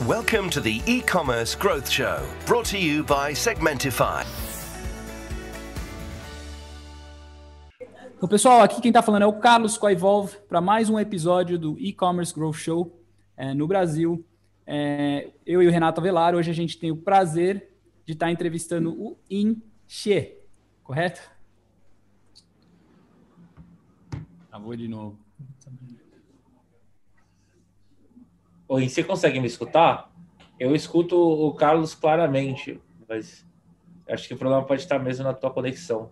Welcome to the e-commerce growth show, brought to you by Segmentify. Então, pessoal, aqui quem está falando é o Carlos Coivolve para mais um episódio do e-commerce growth show é, no Brasil. É, eu e o Renato Avelar, hoje a gente tem o prazer de estar tá entrevistando o Inche, correto? Travou de novo. Oi, você consegue me escutar? Eu escuto o Carlos claramente, mas acho que o problema pode estar mesmo na tua conexão.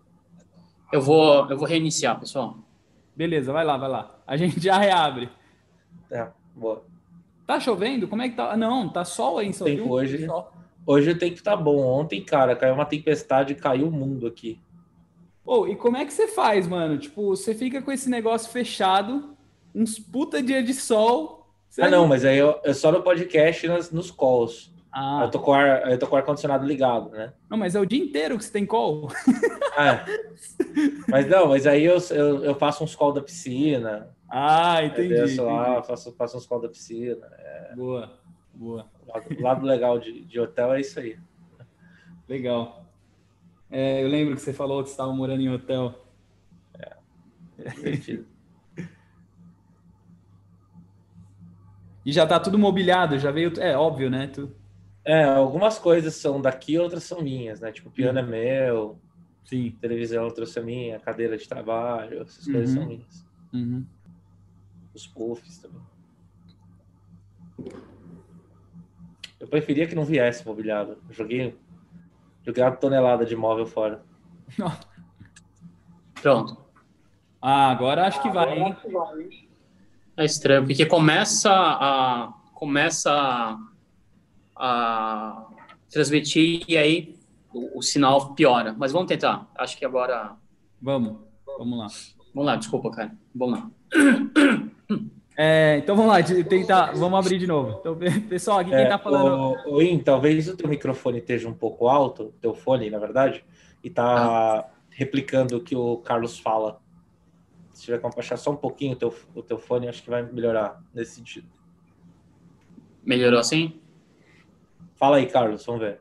Eu vou, eu vou reiniciar, pessoal. Beleza, vai lá, vai lá. A gente já reabre. É, boa. Tá chovendo? Como é que tá? Não, tá sol aí em São Paulo. Hoje, hoje o tempo tá bom. Ontem, cara, caiu uma tempestade e caiu o mundo aqui. Oh, e como é que você faz, mano? Tipo, você fica com esse negócio fechado, uns puta dia de sol, você ah, não, mas aí eu, eu só no podcast nas, nos calls. Ah. Eu tô com ar, eu tô com o ar-condicionado ligado, né? Não, mas é o dia inteiro que você tem call. Ah, mas não, mas aí eu, eu, eu faço uns call da piscina. Ah, entendi. Eu entendi. lá, faço, faço uns call da piscina. É... Boa, boa. O lado, lado legal de, de hotel é isso aí. Legal. É, eu lembro que você falou que você estava morando em hotel. É, divertido. E já tá tudo mobiliado, já veio. É óbvio, né? Tu... É, algumas coisas são daqui, outras são minhas, né? Tipo, o piano é meu, Sim. televisão eu trouxe a minha, cadeira de trabalho, essas uhum. coisas são minhas. Uhum. Os puffs também. Eu preferia que não viesse mobiliado. Eu joguei, joguei uma tonelada de móvel fora. Pronto. Ah, agora acho que vai, hein? É estranho, porque começa a começa a, a transmitir e aí o, o, sinal piora. Mas vamos tentar. Acho que agora. Vamos, vamos lá. Vamos lá, desculpa, cara. Vamos lá. É, então vamos lá, tentar, vamos abrir de novo. Então, pessoal, aqui quem está falando. O, o In, talvez o teu microfone esteja um pouco alto, teu fone, na verdade, e está ah. replicando o que o Carlos fala se tiver como baixar só um pouquinho o teu, o teu fone, acho que vai melhorar nesse sentido. Melhorou assim? Fala aí, Carlos, vamos ver.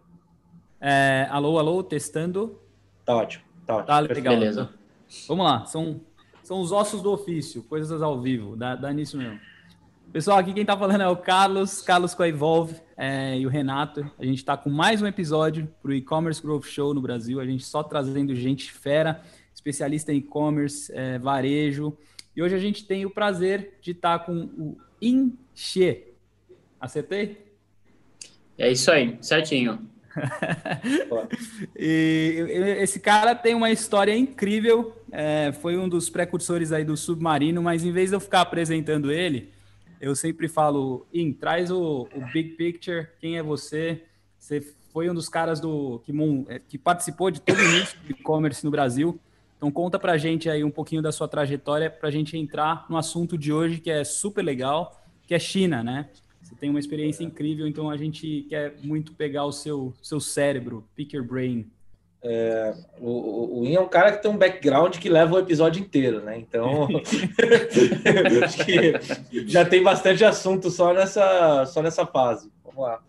É, alô, alô, testando. Tá ótimo, tá ótimo. Tá legal. Beleza. Vamos lá, são, são os ossos do ofício, coisas ao vivo, dá, dá nisso mesmo. Pessoal, aqui quem tá falando é o Carlos, Carlos Coevolve é, e o Renato. A gente tá com mais um episódio pro E-Commerce Growth Show no Brasil. A gente só trazendo gente fera especialista em e-commerce, é, varejo. E hoje a gente tem o prazer de estar com o Inche. Acertei? É isso aí, certinho. e esse cara tem uma história incrível. É, foi um dos precursores aí do submarino, mas em vez de eu ficar apresentando ele, eu sempre falo: In, traz o, o big picture, quem é você? Você foi um dos caras do que, é, que participou de todo o início do e-commerce no Brasil. Então conta para a gente aí um pouquinho da sua trajetória para a gente entrar no assunto de hoje que é super legal, que é China, né? Você tem uma experiência incrível, então a gente quer muito pegar o seu, seu cérebro, pick your brain. É, o, o Ian é um cara que tem um background que leva o episódio inteiro, né? Então, acho que já tem bastante assunto só nessa, só nessa fase. Vamos lá.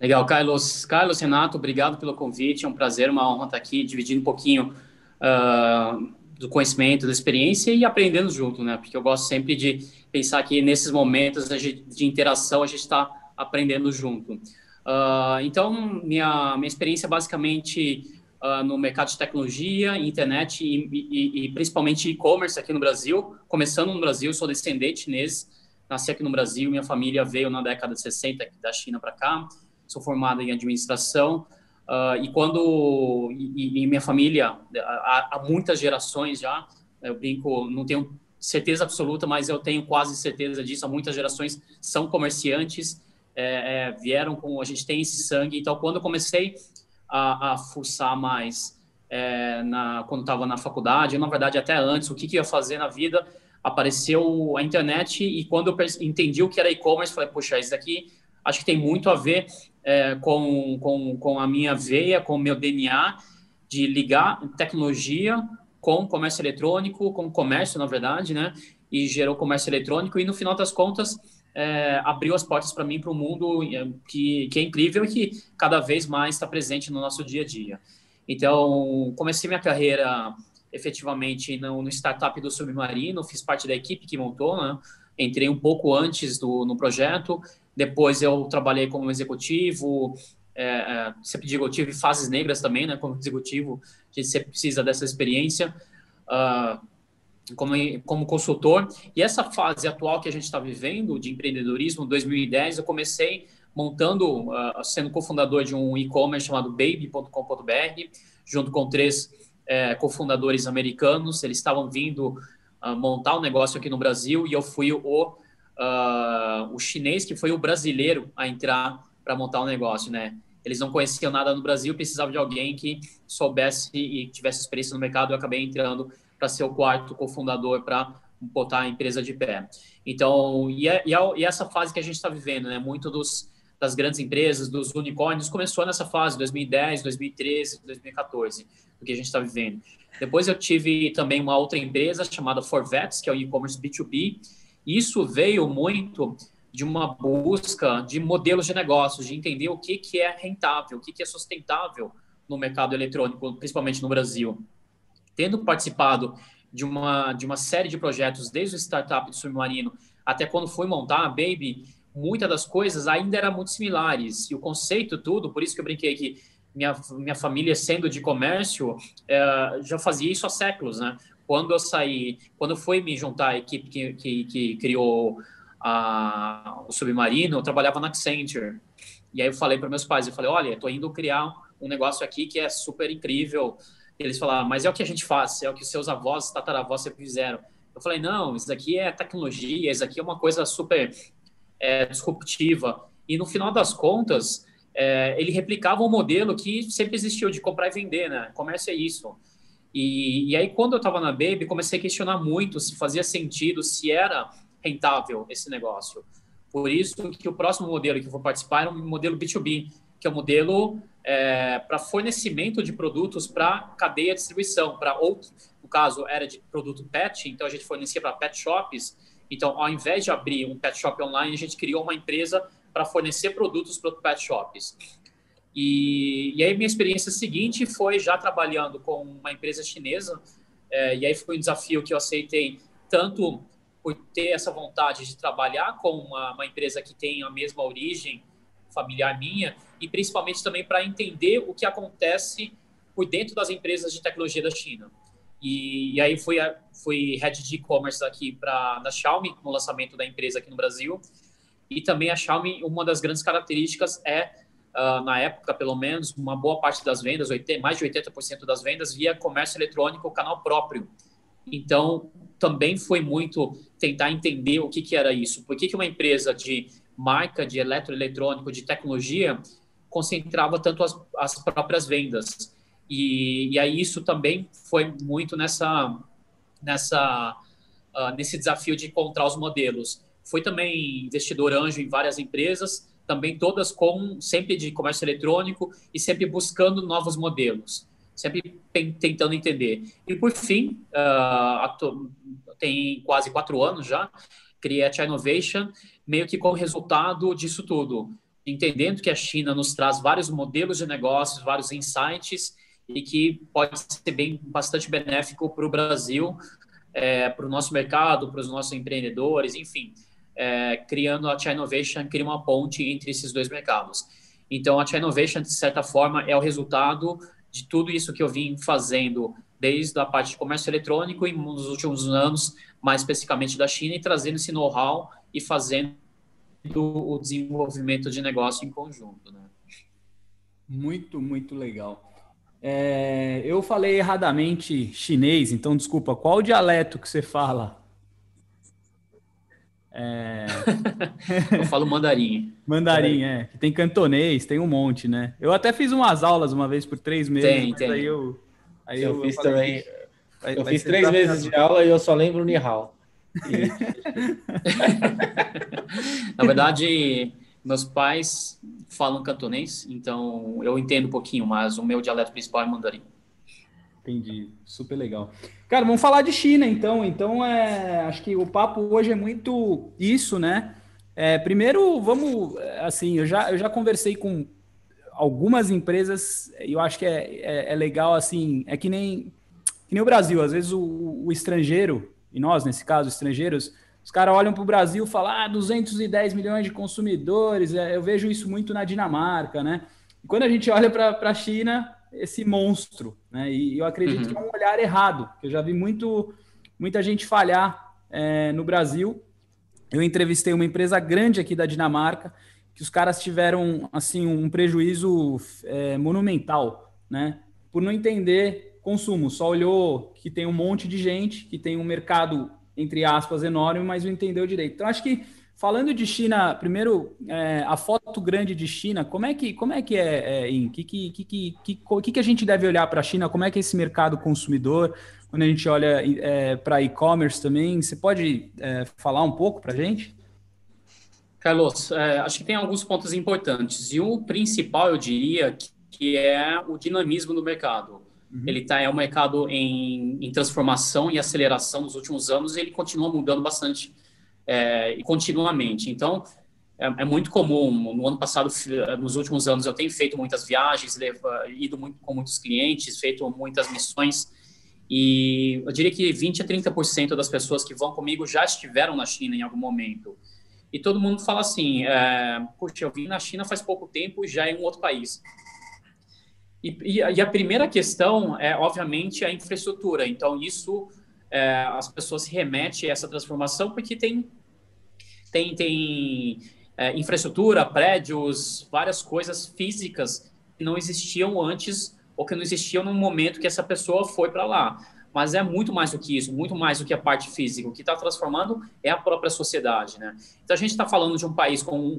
Legal, Carlos. Carlos, Renato, obrigado pelo convite. É um prazer, uma honra estar aqui dividindo um pouquinho uh, do conhecimento, da experiência e aprendendo junto, né? Porque eu gosto sempre de pensar que nesses momentos de interação a gente está aprendendo junto. Uh, então, minha, minha experiência basicamente uh, no mercado de tecnologia, internet e, e, e principalmente e-commerce aqui no Brasil. Começando no Brasil, sou descendente chinês, nasci aqui no Brasil, minha família veio na década de 60 da China para cá. Sou formado em administração. Uh, e quando e, minha família há, há, muitas gerações já eu brinco não tenho certeza absoluta mas eu tenho quase certeza disso há muitas gerações são comerciantes é, é, vieram com a gente tem esse sangue. Então quando eu comecei a, a fuçar mais é, na, quando estava na faculdade, na verdade até antes, o que, que ia fazer na vida, apareceu a internet e quando eu entendi o que era e-commerce, falei, poxa, isso daqui acho que tem muito a ver é, com, com, com a minha veia, com o meu DNA, de ligar tecnologia com comércio eletrônico, com comércio, na verdade, né? E gerou comércio eletrônico, e no final das contas, é, abriu as portas para mim para um mundo é, que, que é incrível e que cada vez mais está presente no nosso dia a dia. Então, comecei minha carreira efetivamente no, no startup do Submarino, fiz parte da equipe que montou, né? entrei um pouco antes do, no projeto, depois eu trabalhei como executivo, é, é, sempre digo, eu tive fases negras também, né, como executivo, a gente sempre precisa dessa experiência. Uh, como, como consultor. E essa fase atual que a gente está vivendo de empreendedorismo, 2010, eu comecei montando, uh, sendo cofundador de um e-commerce chamado baby.com.br, junto com três uh, cofundadores americanos. Eles estavam vindo uh, montar um negócio aqui no Brasil e eu fui o, ah, o chinês que foi o brasileiro a entrar para montar o um negócio, né? Eles não conheciam nada no Brasil, precisavam de alguém que soubesse e tivesse experiência no mercado. Eu acabei entrando para ser o quarto cofundador para botar a empresa de pé. Então, e, é, e, é, e essa fase que a gente está vivendo, né? Muito dos, das grandes empresas, dos unicórnios, começou nessa fase, 2010, 2013, 2014, do que a gente está vivendo. Depois eu tive também uma outra empresa chamada Forvets, que é o e-commerce B2B. Isso veio muito de uma busca de modelos de negócios, de entender o que, que é rentável, o que, que é sustentável no mercado eletrônico, principalmente no Brasil tendo participado de uma, de uma série de projetos, desde o startup do submarino até quando fui montar a Baby, muitas das coisas ainda eram muito similares. E o conceito, tudo, por isso que eu brinquei que minha, minha família, sendo de comércio, é, já fazia isso há séculos, né? Quando eu saí, quando fui me juntar à equipe que, que, que criou a, o Submarino, eu trabalhava na Accenture. E aí eu falei para meus pais, eu falei, olha, estou indo criar um negócio aqui que é super incrível, eles falavam, mas é o que a gente faz, é o que seus avós, tataravós sempre fizeram. Eu falei, não, isso aqui é tecnologia, isso aqui é uma coisa super é, disruptiva. E no final das contas, é, ele replicava um modelo que sempre existiu de comprar e vender, né? Comércio é isso. E, e aí, quando eu estava na Baby, comecei a questionar muito se fazia sentido, se era rentável esse negócio. Por isso que o próximo modelo que eu vou participar é um modelo B2B, que é um modelo é, para fornecimento de produtos para cadeia de distribuição, para outro, no caso era de produto pet, então a gente fornecia para pet shops. Então, ao invés de abrir um pet shop online, a gente criou uma empresa para fornecer produtos para pet shops. E, e aí minha experiência seguinte foi já trabalhando com uma empresa chinesa, é, e aí foi um desafio que eu aceitei tanto por ter essa vontade de trabalhar com uma, uma empresa que tem a mesma origem familiar minha e principalmente também para entender o que acontece por dentro das empresas de tecnologia da China. E, e aí fui, fui head de e-commerce aqui para na Xiaomi no lançamento da empresa aqui no Brasil. E também a Xiaomi, uma das grandes características é, uh, na época pelo menos, uma boa parte das vendas, 80, mais de 80% das vendas via comércio eletrônico, canal próprio. Então, também foi muito tentar entender o que, que era isso. Por que, que uma empresa de marca de eletroeletrônico, de tecnologia, concentrava tanto as, as próprias vendas. E, e, aí isso também foi muito nessa, nessa, uh, nesse desafio de encontrar os modelos. Foi também investidor anjo em várias empresas, também todas com sempre de comércio eletrônico e sempre buscando novos modelos, sempre tentando entender. E por fim, uh, tem quase quatro anos já, criei a China Innovation, meio que como resultado disso tudo, entendendo que a China nos traz vários modelos de negócios, vários insights e que pode ser bem bastante benéfico para o Brasil, é, para o nosso mercado, para os nossos empreendedores, enfim, é, criando a China Innovation, cria uma ponte entre esses dois mercados. Então, a China Innovation, de certa forma, é o resultado de tudo isso que eu vim fazendo desde a parte de comércio eletrônico e nos últimos anos, mais especificamente da China, e trazendo esse know-how e fazendo o desenvolvimento de negócio em conjunto. Né? Muito, muito legal. É, eu falei erradamente chinês, então desculpa, qual o dialeto que você fala? É... eu falo mandarim. Mandarim, é. Que tem cantonês, tem um monte, né? Eu até fiz umas aulas uma vez por três meses. Tem, tem. Aí eu, aí eu, eu fiz também. Vai, eu vai fiz três meses de aula e eu só lembro o Nihao. Na verdade, meus pais falam cantonês, então eu entendo um pouquinho, mas o meu dialeto principal é mandarim. Entendi, super legal. Cara, vamos falar de China então. Então, é, acho que o papo hoje é muito isso, né? É, primeiro, vamos, assim, eu já, eu já conversei com algumas empresas, e eu acho que é, é, é, legal, assim, é que nem, que nem o Brasil, às vezes o, o estrangeiro, e nós, nesse caso, estrangeiros, os caras olham para o Brasil e falam, ah, 210 milhões de consumidores, é, eu vejo isso muito na Dinamarca, né? E quando a gente olha para a China, esse monstro, né? E eu acredito uhum. que é um olhar errado, eu já vi muito, muita gente falhar é, no Brasil, eu entrevistei uma empresa grande aqui da Dinamarca, que os caras tiveram assim um prejuízo é, monumental, né? Por não entender consumo, só olhou que tem um monte de gente, que tem um mercado entre aspas enorme, mas não entendeu direito. Então acho que falando de China, primeiro é, a foto grande de China, como é que como é que é, é em que que que que, que, que a gente deve olhar para a China? Como é que é esse mercado consumidor? quando a gente olha é, para e-commerce também, você pode é, falar um pouco para a gente? Carlos, é, acho que tem alguns pontos importantes. E o principal, eu diria, que, que é o dinamismo do mercado. Uhum. Ele tá, é um mercado em, em, transformação e aceleração nos últimos anos e ele continua mudando bastante é, continuamente. Então, é, é, muito comum. No ano passado, nos últimos anos, eu tenho feito muitas viagens, levo, ido muito com muitos clientes, feito muitas missões e eu diria que 20 a 30% das pessoas que vão comigo já estiveram na China em algum momento. E todo mundo fala assim: é, Puxa, eu vim na China faz pouco tempo e já é um outro país. E, e, e, a primeira questão é, obviamente, a infraestrutura. Então, isso, é, as pessoas se remetem a essa transformação porque tem, tem, tem é, infraestrutura, prédios, várias coisas físicas que não existiam antes ou que não existiam no momento que essa pessoa foi para lá. Mas é muito mais do que isso, muito mais do que a parte física. O que está transformando é a própria sociedade. Né? Então, a gente está falando de um país com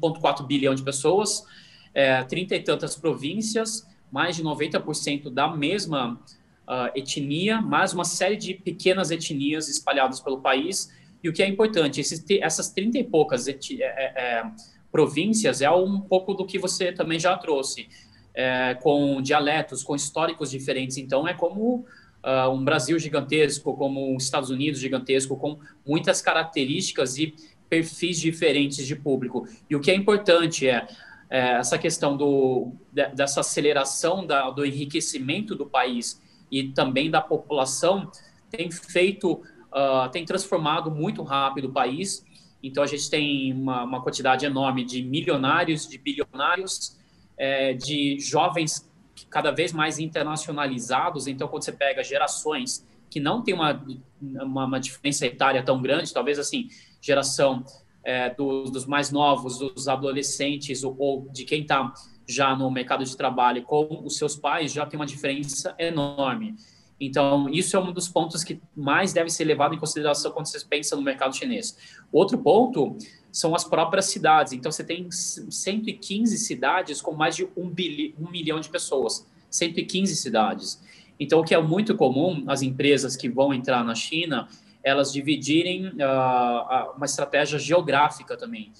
1,4 bilhão de pessoas, é, 30 e tantas províncias, mais de 90% da mesma uh, etnia, mais uma série de pequenas etnias espalhadas pelo país. E o que é importante, esses, essas 30 e poucas é, é, é, províncias é um pouco do que você também já trouxe é, com dialetos, com históricos diferentes. Então, é como uh, um Brasil gigantesco, como os Estados Unidos gigantesco, com muitas características e perfis diferentes de público. E o que é importante é, é essa questão do, dessa aceleração da, do enriquecimento do país e também da população tem feito, uh, tem transformado muito rápido o país. Então, a gente tem uma, uma quantidade enorme de milionários, de bilionários, é, de jovens cada vez mais internacionalizados. Então, quando você pega gerações que não tem uma, uma, uma diferença etária tão grande, talvez assim, geração é, dos, dos, mais novos, dos adolescentes ou, ou de quem está já no mercado de trabalho com os seus pais, já tem uma diferença enorme. Então, isso é um dos pontos que mais deve ser levado em consideração quando você pensa no mercado chinês. Outro ponto são as próprias cidades. Então, você tem 115 cidades com mais de um, bilhão, milhão de pessoas. 115 cidades. Então, o que é muito comum, as empresas que vão entrar na China, elas dividirem uh, uma estratégia geográfica também,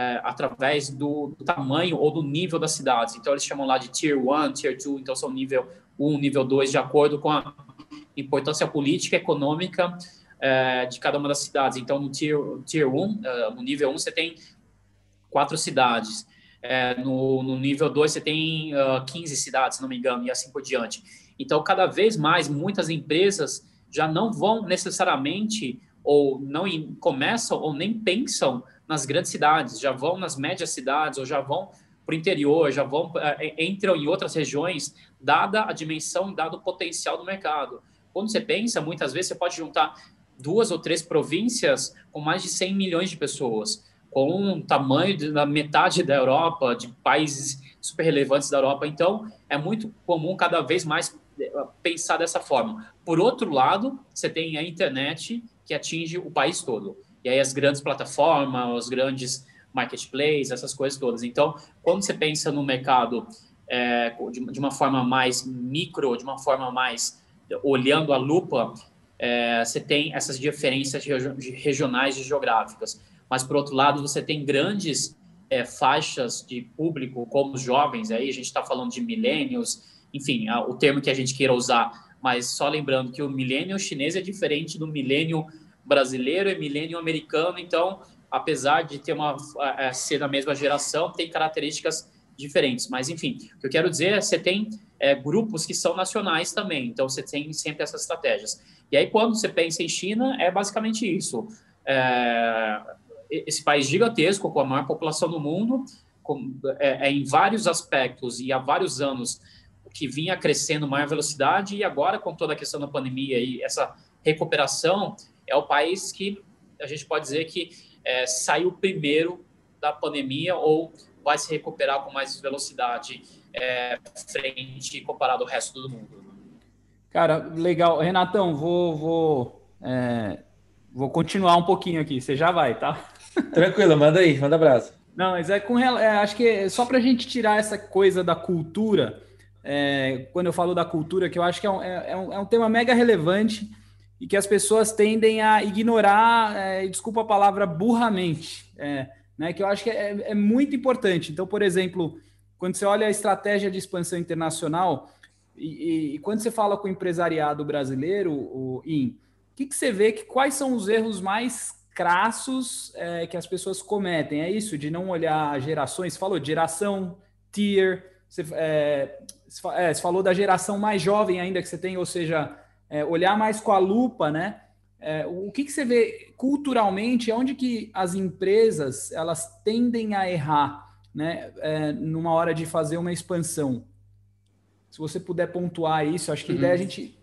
uh, através do, do, tamanho ou do nível das cidades. Então, eles chamam lá de Tier 1, Tier 2, então são nível 1, nível 2, de acordo com a importância política, econômica é, de cada uma das cidades. Então, no Tier, tier 1, é, no nível 1, você tem quatro cidades. É, no, no, nível 2, você tem uh, 15 cidades, se não me engano, e assim por diante. Então, cada vez mais, muitas empresas já não vão necessariamente, ou não começam, ou nem pensam nas grandes cidades, já vão nas médias cidades, ou já vão para o interior, já vão, entram em outras regiões, dada a dimensão, dado o potencial do mercado. Quando você pensa, muitas vezes você pode juntar duas ou três províncias com mais de 100 milhões de pessoas, com um tamanho da metade da Europa, de países super relevantes da Europa. Então, é muito comum cada vez mais eh, pensar dessa forma. Por outro lado, você tem a internet que atinge o país todo. E aí as grandes plataformas, os grandes marketplaces, essas coisas todas. Então, quando você pensa no mercado é, de, de, uma forma mais micro, de uma forma mais olhando a lupa, é, você tem essas diferenças regionais e geográficas. Mas, por outro lado, você tem grandes é, faixas de público, como os jovens, aí a gente está falando de millennials, enfim, a, o termo que a gente queira usar, mas só lembrando que o milênio chinês é diferente do milênio brasileiro e milênio americano, então apesar de ter uma é, ser da mesma geração, tem características diferentes. Mas, enfim, o que eu quero dizer é que você tem é, grupos que são nacionais também, então você tem sempre essas estratégias. E aí, quando você pensa em China, é basicamente isso. É, esse país gigantesco, com a maior população do mundo, com, é, é, em vários aspectos e há vários anos que vinha crescendo maior velocidade e agora com toda a questão da pandemia e essa recuperação é o país que a gente pode dizer que é, saiu primeiro da pandemia ou vai se recuperar com mais velocidade é, frente comparado ao resto do mundo. Cara, legal. Renatão, vou, vou, é, vou continuar um pouquinho aqui. Você já vai, tá? Tranquilo, manda aí, manda abraço. Não, mas é com é, acho que é só para a gente tirar essa coisa da cultura, é, quando eu falo da cultura, que eu acho que é um, é, é um, é um tema mega relevante e que as pessoas tendem a ignorar, é, desculpa a palavra, burramente, é, né, que eu acho que é, é, muito importante. Então, por exemplo, quando você olha a estratégia de expansão internacional e, e, e quando você fala com o empresariado brasileiro, o IN, o que, que você vê que quais são os erros mais crassos é, que as pessoas cometem? É isso, de não olhar gerações, falou de geração, tier, você, é, você falou da geração mais jovem ainda que você tem, ou seja, é, olhar mais com a lupa, né? É, o que, que você vê culturalmente, onde que as empresas elas tendem a errar, né? É, numa hora de fazer uma expansão. Se você puder pontuar isso, acho que uhum. a ideia é a gente.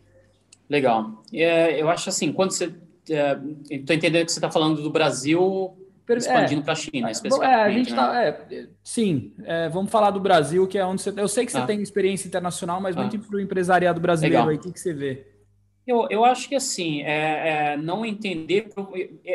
Legal. É, eu acho assim, quando você. Estou é, entendendo que você está falando do Brasil expandindo é, para a China, especificamente. É, a gente tá, né? tá, é, sim, é, vamos falar do Brasil, que é onde você. Eu sei que você ah. tem experiência internacional, mas ah. muito para o empresariado brasileiro Legal. aí, o que, que você vê? Eu, eu acho que assim, é, é, não entender.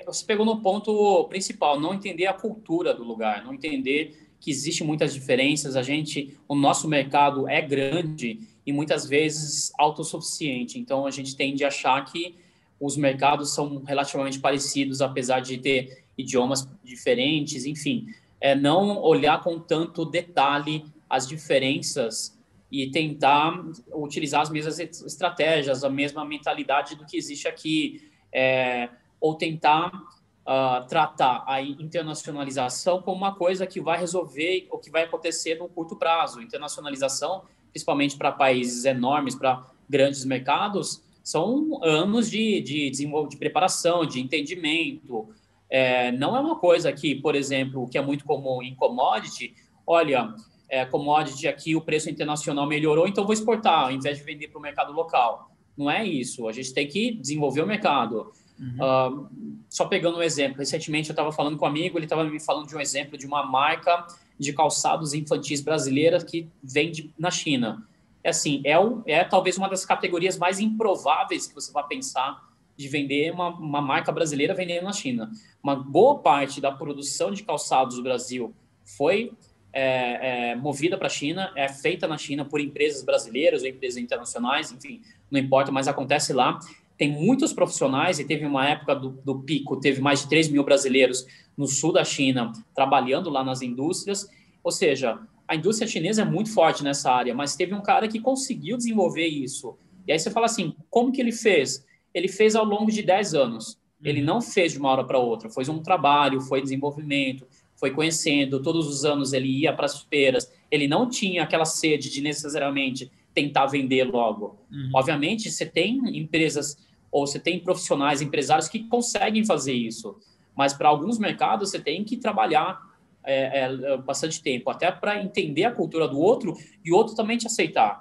Você pegou no ponto principal, não entender a cultura do lugar, não entender que existe muitas diferenças. A gente, o nosso mercado é grande e muitas vezes autossuficiente. Então a gente tende a achar que os mercados são relativamente parecidos, apesar de ter idiomas diferentes, enfim. É não olhar com tanto detalhe as diferenças e tentar utilizar as mesmas estratégias, a mesma mentalidade do que existe aqui, é, ou tentar uh, tratar a internacionalização como uma coisa que vai resolver o que vai acontecer no curto prazo. Internacionalização, principalmente para países enormes, para grandes mercados, são anos de, de, de preparação, de entendimento. É, não é uma coisa que, por exemplo, que é muito comum em commodity, olha, é, commodity aqui, o preço internacional melhorou, então vou exportar, ao invés de vender para o mercado local. Não é isso. A gente tem que desenvolver o mercado. Uhum. Uh, só pegando um exemplo, recentemente eu estava falando com um amigo, ele estava me falando de um exemplo de uma marca de calçados infantis brasileira que vende na China. É assim, é, o, é talvez uma das categorias mais improváveis que você vai pensar de vender uma, uma marca brasileira vendendo na China. Uma boa parte da produção de calçados do Brasil foi é, é movida para a China, é feita na China por empresas brasileiras ou empresas internacionais, enfim, não importa, mas acontece lá. Tem muitos profissionais, e teve uma época do, do pico, teve mais de 3 mil brasileiros no sul da China trabalhando lá nas indústrias. Ou seja, a indústria chinesa é muito forte nessa área, mas teve um cara que conseguiu desenvolver isso. E aí você fala assim: como que ele fez? Ele fez ao longo de 10 anos. Ele uhum. não fez de uma hora para outra, foi um trabalho, foi desenvolvimento, foi conhecendo, todos os anos ele ia para as feiras, ele não tinha aquela sede de necessariamente tentar vender logo. Uhum. Obviamente, você tem empresas ou você tem profissionais, empresários que conseguem fazer isso, mas para alguns mercados você tem que trabalhar é, é, bastante tempo, até para entender a cultura do outro e o outro também te aceitar.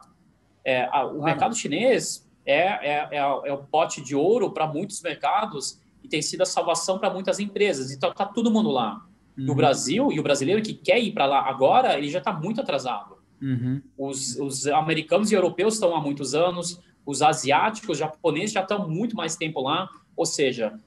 É, a, o mercado chinês é, é, é, é, o pote de ouro para muitos mercados e tem sido a salvação para muitas empresas. Então, está todo mundo lá. Uhum. No Brasil, e o brasileiro que quer ir para lá agora, ele já está muito atrasado. Uhum. Os, os americanos e europeus estão há muitos anos, os asiáticos, japoneses já estão muito mais tempo lá. Ou seja,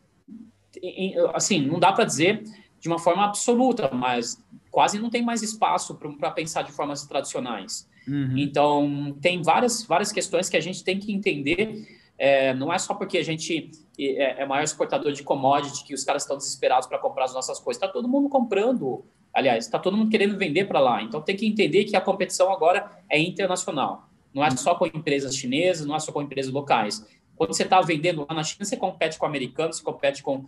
assim, não dá para dizer de uma forma absoluta, mas quase não tem mais espaço para pensar de formas tradicionais. Uhum. Então, tem várias, várias questões que a gente tem que entender é, não é só porque a gente é, é maior exportador de commodity que os caras estão desesperados para comprar as nossas coisas. Está todo mundo comprando. Aliás, está todo mundo querendo vender para lá. Então tem que entender que a competição agora é internacional. Não é só com empresas chinesas, não é só com empresas locais. Quando você está vendendo lá na China, você compete com americanos, você compete com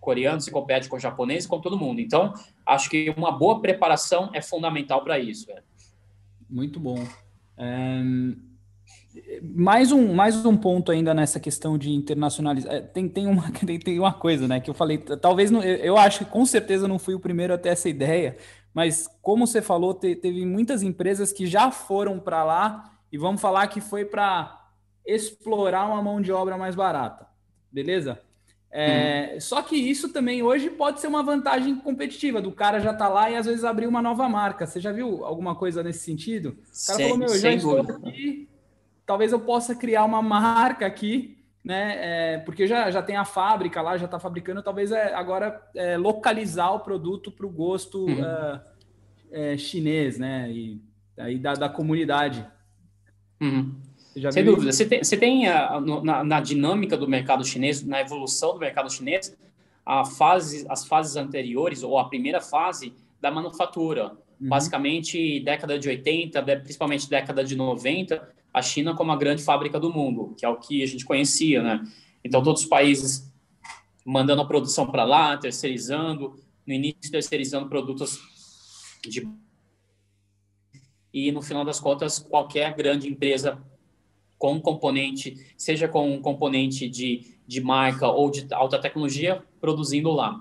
coreano, você compete com o japonês, com todo mundo. Então, acho que uma boa preparação é fundamental para isso. Muito bom. É... Mais um, mais um ponto ainda nessa questão de internacionalizar. É, tem, tem, uma, tem, tem uma coisa, né, que eu falei, talvez, não, eu acho que com certeza não fui o primeiro a ter essa ideia, mas como você falou, te, teve muitas empresas que já foram para lá e vamos falar que foi para explorar uma mão de obra mais barata, beleza? É, uhum. Só que isso também hoje pode ser uma vantagem competitiva do cara já tá lá e às vezes abrir uma nova marca. Você já viu alguma coisa nesse sentido? O cara sem, falou: Meu, eu já estou aqui, talvez eu possa criar uma marca aqui, né? É, porque já, já tem a fábrica lá, já está fabricando, talvez é, agora é, localizar o produto para o gosto uhum. uh, é, chinês, né? E aí da, da comunidade. Uhum. Sem dúvida. Você tem, você tem a, na, na, dinâmica do mercado chinês, na evolução do mercado chinês, a fase, as fases anteriores, ou a primeira fase da manufatura. Uhum. Basicamente, década de 80, principalmente década de 90, a China como a grande fábrica do mundo, que é o que a gente conhecia, né? Então, todos os países mandando a produção para lá, terceirizando, no início terceirizando produtos de e no final das contas qualquer grande empresa com componente, seja com um componente de, de marca ou de alta tecnologia, produzindo lá.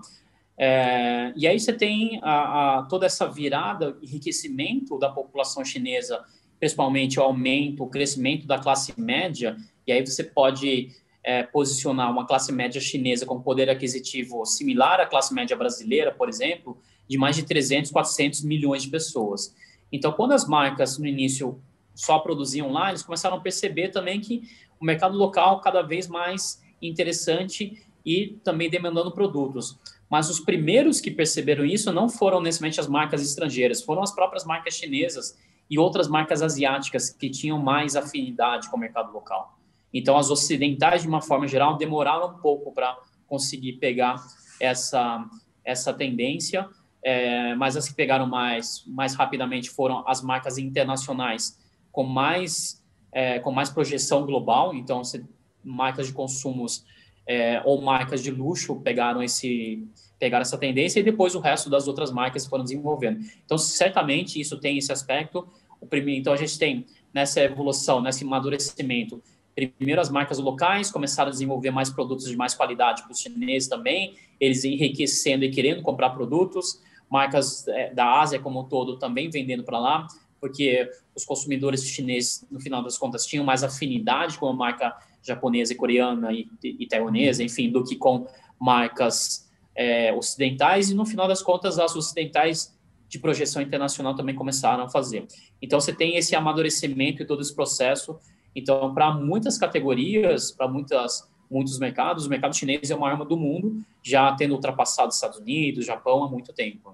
É, e aí você tem a, a, toda essa virada, enriquecimento da população chinesa, principalmente o aumento, o crescimento da classe média, e aí você pode é, posicionar uma classe média chinesa com poder aquisitivo similar à classe média brasileira, por exemplo, de mais de 300, 400 milhões de pessoas. Então, quando as marcas no início só produziam lá, eles começaram a perceber também que o mercado local cada vez mais interessante e também demandando produtos. Mas os primeiros que perceberam isso não foram necessariamente as marcas estrangeiras, foram as próprias marcas chinesas e outras marcas asiáticas que tinham mais afinidade com o mercado local. Então, as ocidentais, de uma forma geral, demoraram um pouco para conseguir pegar essa, essa tendência, é, mas as que pegaram mais, mais rapidamente foram as marcas internacionais, com mais, é, com mais projeção global, então se, marcas de consumos é, ou marcas de luxo pegaram esse pegaram essa tendência e depois o resto das outras marcas foram desenvolvendo. Então, certamente isso tem esse aspecto. Primeiro, então a gente tem nessa evolução, nesse amadurecimento, primeiro as marcas locais começaram a desenvolver mais produtos de mais qualidade para os chineses também, eles enriquecendo e querendo comprar produtos, marcas é, da Ásia como um todo também vendendo para lá, porque os consumidores chineses, no final das contas, tinham mais afinidade com a marca japonesa e coreana e, e, e taiwanesa, enfim, do que com marcas é, ocidentais, e no final das contas, as ocidentais de projeção internacional também começaram a fazer. Então, você tem esse amadurecimento e todo esse processo. Então, para muitas categorias, para muitas muitos mercados, o mercado chinês é uma arma do mundo, já tendo ultrapassado os Estados Unidos, Japão há muito tempo.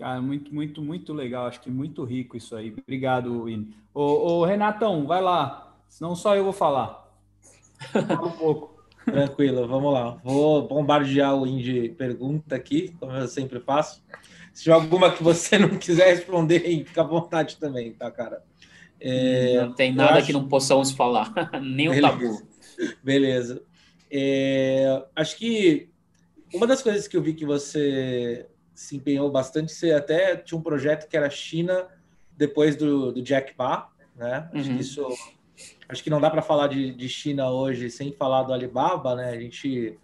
Cara, muito, muito, muito legal. Acho que muito rico isso aí. Obrigado, Win. Ô, ô, Renatão, vai lá. Senão só eu vou falar. Fala um pouco. Tranquilo, vamos lá. Vou bombardear o Indy pergunta aqui, como eu sempre faço. Se tiver alguma que você não quiser responder, fica à vontade também, tá, cara? É, não tem nada acho... que não possamos falar, nem o tabu. Beleza. É, acho que uma das coisas que eu vi que você se empenhou bastante. Você até tinha um projeto que era China depois do, do Jack Ma, né? Acho que uhum. isso, acho que não dá para falar de, de China hoje sem falar do Alibaba, né? A gente,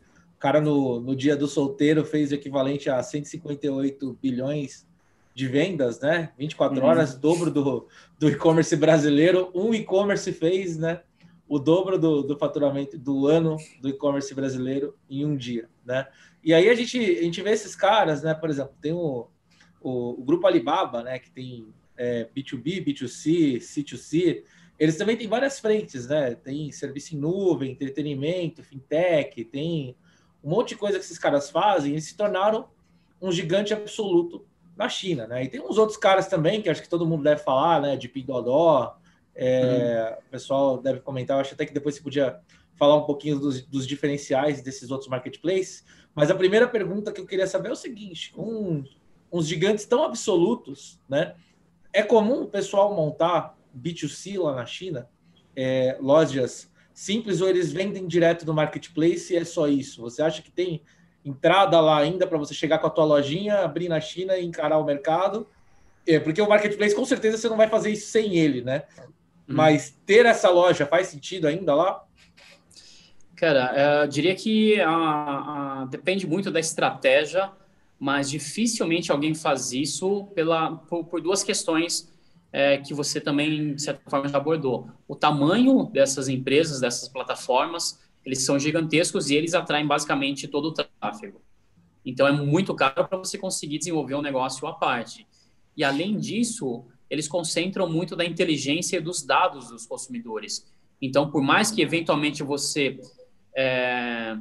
cara no, no dia do solteiro fez o equivalente a 158 bilhões de vendas, né? 24 uhum. horas, dobro do, do e-commerce brasileiro. Um e-commerce fez, né? O dobro do, do faturamento do ano do e-commerce brasileiro em um dia, né? E aí a gente, a gente vê esses caras, né? Por exemplo, tem o, o, o grupo Alibaba, né? Que tem é, B2B, B2C, C2C. Eles também têm várias frentes, né? Tem serviço em nuvem, entretenimento, fintech, tem um monte de coisa que esses caras fazem e se tornaram um gigante absoluto na China, né? E tem uns outros caras também que acho que todo mundo deve falar, né? De Pindodó, é, uhum. o pessoal deve comentar. Eu acho até que depois você podia falar um pouquinho dos, dos diferenciais desses outros marketplaces. Mas a primeira pergunta que eu queria saber é o seguinte: com uns gigantes tão absolutos, né? É comum o pessoal montar B2C lá na China, é, lojas simples, ou eles vendem direto no marketplace e é só isso? Você acha que tem entrada lá ainda para você chegar com a tua lojinha, abrir na China e encarar o mercado. É, porque o marketplace, com certeza, você não vai fazer isso sem ele, né? Hum. Mas ter essa loja faz sentido ainda lá? Cara, é, eu diria que a, a, depende muito da estratégia, mas dificilmente alguém faz isso pela, por, por duas questões é, que você também, de certa forma, já abordou. O tamanho dessas empresas, dessas plataformas, eles são gigantescos e eles atraem basicamente todo o tráfego. Então, é muito caro para você conseguir desenvolver um negócio à parte. E, além disso, eles concentram muito da inteligência e dos dados dos consumidores. Então, por mais que, eventualmente, você é,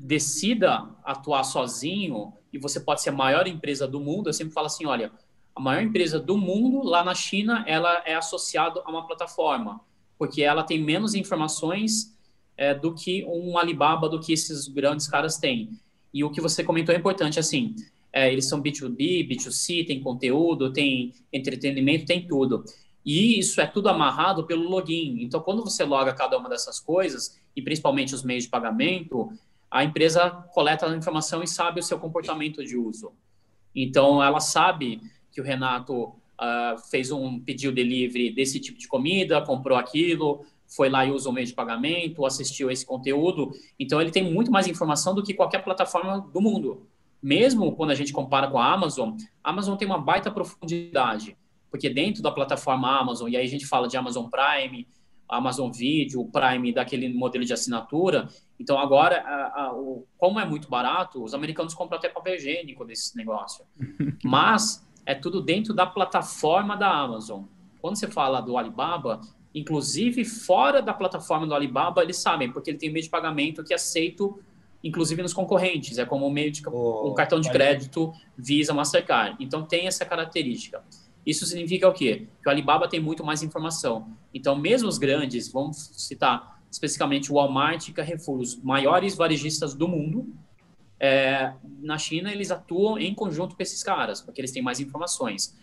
decida atuar sozinho e você pode ser a maior empresa do mundo, eu sempre falo assim, olha, a maior empresa do mundo lá na China, ela é associada a uma plataforma, porque ela tem menos informações é, do que um Alibaba, do que esses grandes caras têm. E o que você comentou é importante, assim, é, eles são B2B, B2C, tem conteúdo, tem entretenimento, tem tudo. E isso é tudo amarrado pelo login. Então, quando você loga cada uma dessas coisas, e principalmente os meios de pagamento, a empresa coleta a informação e sabe o seu comportamento de uso. Então, ela sabe que o Renato uh, fez um pedido delivery desse tipo de comida, comprou aquilo, foi lá e usou o meio de pagamento, assistiu esse conteúdo. Então, ele tem muito mais informação do que qualquer plataforma do mundo. Mesmo quando a gente compara com a Amazon, a Amazon tem uma baita profundidade porque dentro da plataforma Amazon, e aí a gente fala de Amazon Prime, Amazon Video, Prime daquele modelo de assinatura. Então, agora, a, a, o, como é muito barato, os americanos compram até papel higiênico desse negócio. Mas é tudo dentro da plataforma da Amazon. Quando você fala do Alibaba, inclusive fora da plataforma do Alibaba, eles sabem, porque ele tem meio de pagamento que é aceito, inclusive nos concorrentes. É como um meio de oh, um cartão de crédito Visa, Mastercard. Então, tem essa característica. Isso significa o quê? Que o Alibaba tem muito mais informação. Então, mesmo os grandes, vamos citar especificamente o Walmart e Carrefour, os maiores varejistas do mundo, é, na China eles atuam em conjunto com esses caras, porque eles têm mais informações.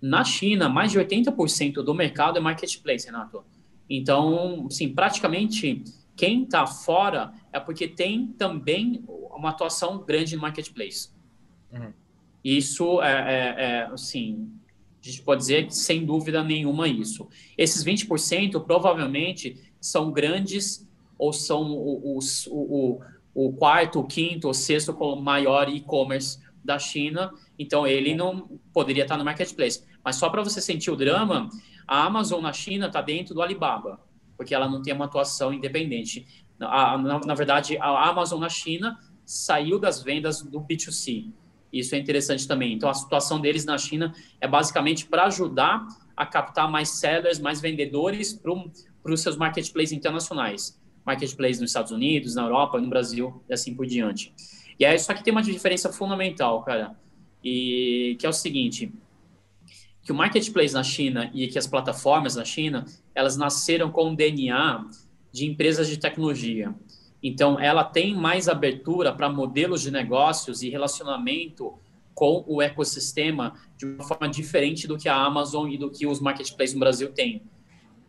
Na China, mais de 80% do mercado é marketplace, Renato. Então, sim, praticamente quem está fora é porque tem também uma atuação grande no marketplace. Uhum. Isso é, é, é assim, a gente pode dizer que, sem dúvida nenhuma, isso. Esses 20% provavelmente são grandes ou são o, o, o, quarto, o quinto, o sexto maior e-commerce da China, então ele não poderia estar no marketplace. Mas só para você sentir o drama, a Amazon na China está dentro do Alibaba, porque ela não tem uma atuação independente. A, na, na verdade, a Amazon na China saiu das vendas do B2C. Isso é interessante também. Então, a situação deles na China é basicamente para ajudar a captar mais sellers, mais vendedores para os seus marketplaces internacionais. Marketplace nos Estados Unidos, na Europa, no Brasil e assim por diante. E aí, só que tem uma diferença fundamental, cara, e que é o seguinte, que o marketplace na China e que as plataformas na China, elas nasceram com o DNA de empresas de tecnologia. Então, ela tem mais abertura para modelos de negócios e relacionamento com o ecossistema de uma forma diferente do que a Amazon e do que os marketplaces no Brasil têm.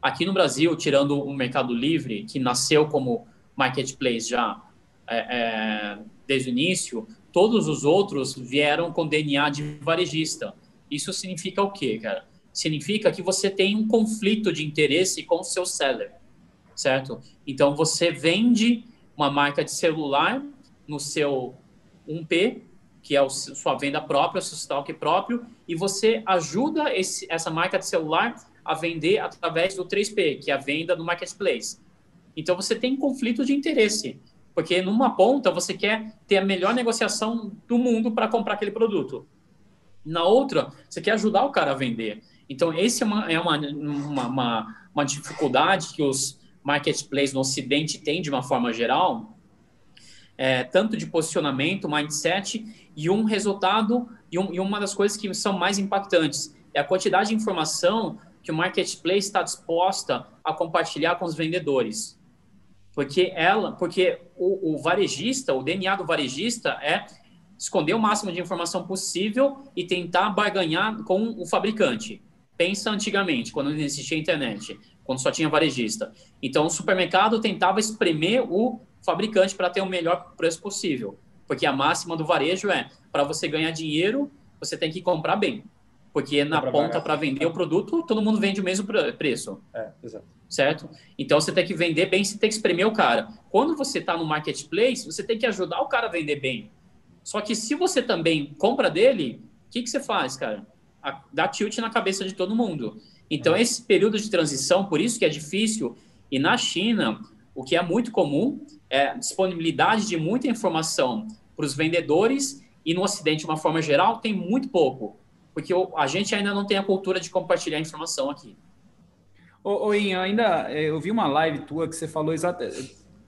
Aqui no Brasil, tirando o Mercado Livre, que nasceu como marketplace já é, é, desde o início, todos os outros vieram com DNA de varejista. Isso significa o quê, cara? Significa que você tem um conflito de interesse com o seu seller, certo? Então, você vende uma marca de celular no seu 1P, que é a sua venda própria, o seu estoque próprio, e você ajuda esse, essa marca de celular a vender através do 3P, que é a venda no marketplace. Então você tem conflito de interesse, porque numa ponta você quer ter a melhor negociação do mundo para comprar aquele produto. Na outra, você quer ajudar o cara a vender. Então, esse é uma, é uma, uma, uma, uma dificuldade que os, marketplace no Ocidente tem de uma forma geral, é, tanto de posicionamento, mindset e um resultado e, um, e, uma das coisas que são mais impactantes é a quantidade de informação que o marketplace está disposta a compartilhar com os vendedores, porque ela, porque o, o varejista, o DNA do varejista é esconder o máximo de informação possível e tentar barganhar com o fabricante. Pensa antigamente, quando não existia internet quando só tinha varejista. Então, o supermercado tentava espremer o fabricante para ter o melhor preço possível. Porque a máxima do varejo é, para você ganhar dinheiro, você tem que comprar bem. Porque na ponta para vender o produto, todo mundo vende o mesmo preço. É, exato. Certo? Então você tem que vender bem, você tem que espremer o cara. Quando você está no marketplace, você tem que ajudar o cara a vender bem. Só que se você também compra dele, o que, que você faz, cara? Dá tilt na cabeça de todo mundo. Então, é. esse período de transição, por isso que é difícil. E na China, o que é muito comum é disponibilidade de muita informação para os vendedores e no Ocidente, de uma forma geral, tem muito pouco, porque a gente ainda não tem a cultura de compartilhar informação aqui. Ô, ô Inha, ainda é, eu vi uma live tua que você falou exata,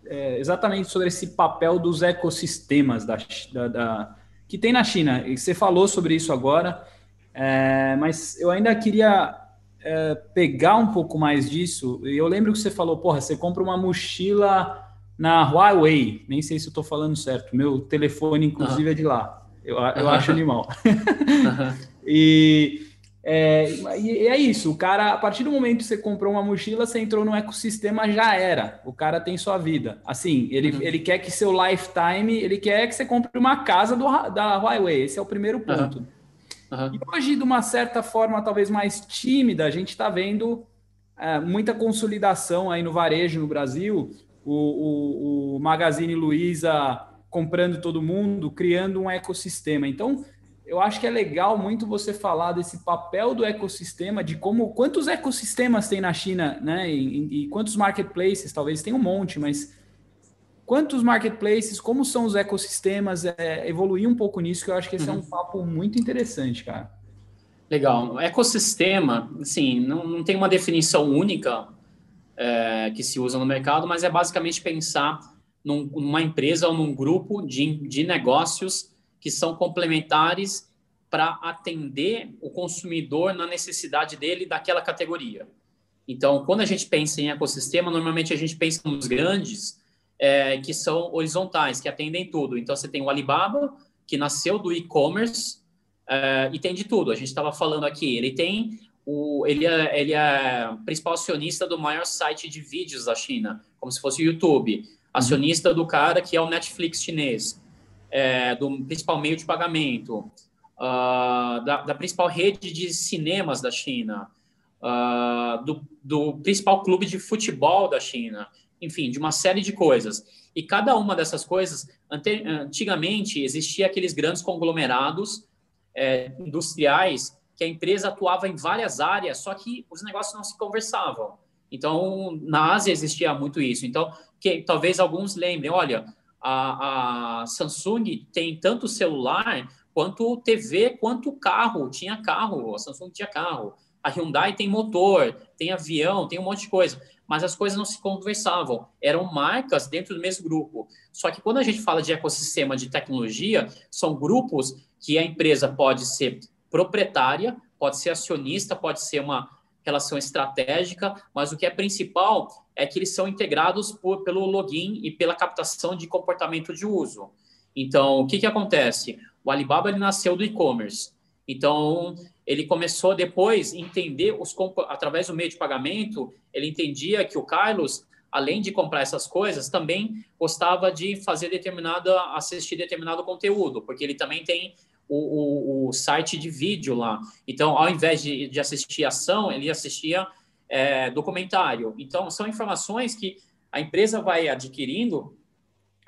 é, exatamente sobre esse papel dos ecossistemas da, da, da, que tem na China. E você falou sobre isso agora, é, mas eu ainda queria é, pegar um pouco mais disso. Eu lembro que você falou, porra, você compra uma mochila na Huawei, nem sei se eu estou falando certo. Meu telefone, inclusive, uhum. é de lá. Eu, eu uhum. acho animal. Uhum. E, é, e é isso. O cara, a partir do momento que você comprou uma mochila, você entrou no ecossistema, já era. O cara tem sua vida. Assim, ele, uhum. ele quer que seu lifetime, ele quer que você compre uma casa do, da Huawei. Esse é o primeiro ponto. Uhum. E hoje, de uma certa forma, talvez mais tímida, a gente está vendo é, muita consolidação aí no varejo no Brasil. O, o, o Magazine Luiza comprando todo mundo, criando um ecossistema. Então, eu acho que é legal muito você falar desse papel do ecossistema, de como quantos ecossistemas tem na China, né? E, e quantos marketplaces, talvez tem um monte, mas quantos marketplaces, como são os ecossistemas, é, evoluir um pouco nisso, que eu acho que esse uhum. é um uhum. papo muito interessante, cara. Legal. Ecossistema, assim, não, não tem uma definição única é, que se usa no mercado, mas é basicamente pensar num, numa empresa ou num grupo de, de negócios que são complementares para atender o consumidor na necessidade dele daquela categoria. Então, quando a gente pensa em ecossistema, normalmente a gente pensa nos grandes, é, que são horizontais, que atendem tudo. Então, você tem o Alibaba, que nasceu do e-commerce é, e tem de tudo. A gente estava falando aqui, ele tem o, ele é, ele é principal acionista do maior site de vídeos da China, como se fosse o YouTube. Acionista do cara que é o Netflix chinês, é, do principal meio de pagamento, uh, da, da, principal rede de cinemas da China, uh, do, do principal clube de futebol da China enfim, de uma série de coisas. E cada uma dessas coisas, antigamente, existia aqueles grandes conglomerados é, industriais que a empresa atuava em várias áreas, só que os negócios não se conversavam. Então, na Ásia existia muito isso. Então, que talvez alguns lembrem, olha, a, a Samsung tem tanto celular quanto TV, quanto carro. Tinha carro, a Samsung tinha carro. A Hyundai tem motor, tem avião, tem um monte de coisa mas as coisas não se conversavam. Eram marcas dentro do mesmo grupo. Só que quando a gente fala de ecossistema de tecnologia, são grupos que a empresa pode ser proprietária, pode ser acionista, pode ser uma relação estratégica, mas o que é principal é que eles são integrados por, pelo login e pela captação de comportamento de uso. Então, o que, que acontece? O Alibaba ele nasceu do e-commerce. Então, ele começou depois a entender os através do meio de pagamento, ele entendia que o Carlos, além de comprar essas coisas, também gostava de fazer determinada assistir determinado conteúdo, porque ele também tem o, o, o site de vídeo lá. Então, ao invés de, de assistir ação, ele assistia é, documentário. Então, são informações que a empresa vai adquirindo,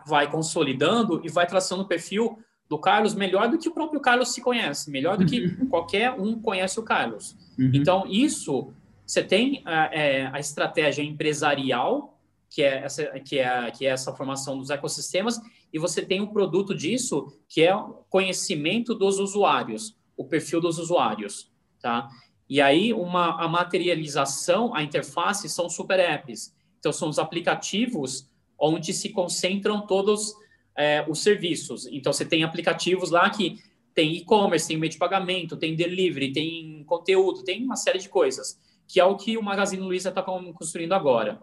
vai consolidando e vai traçando o perfil do Carlos melhor do que o próprio Carlos se conhece, melhor do que uhum. qualquer um conhece o Carlos. Uhum. Então, isso, você tem a, é, a estratégia empresarial, que é, essa, que, é, que é essa formação dos ecossistemas, e você tem um produto disso, que é conhecimento dos usuários, o perfil dos usuários, tá? E aí, uma, a materialização, a interface são super apps. Então, são os aplicativos onde se concentram todos é, os serviços. Então, você tem aplicativos lá que tem e-commerce, tem meio de pagamento, tem delivery, tem conteúdo, tem uma série de coisas, que é o que o Magazine Luiza está construindo agora.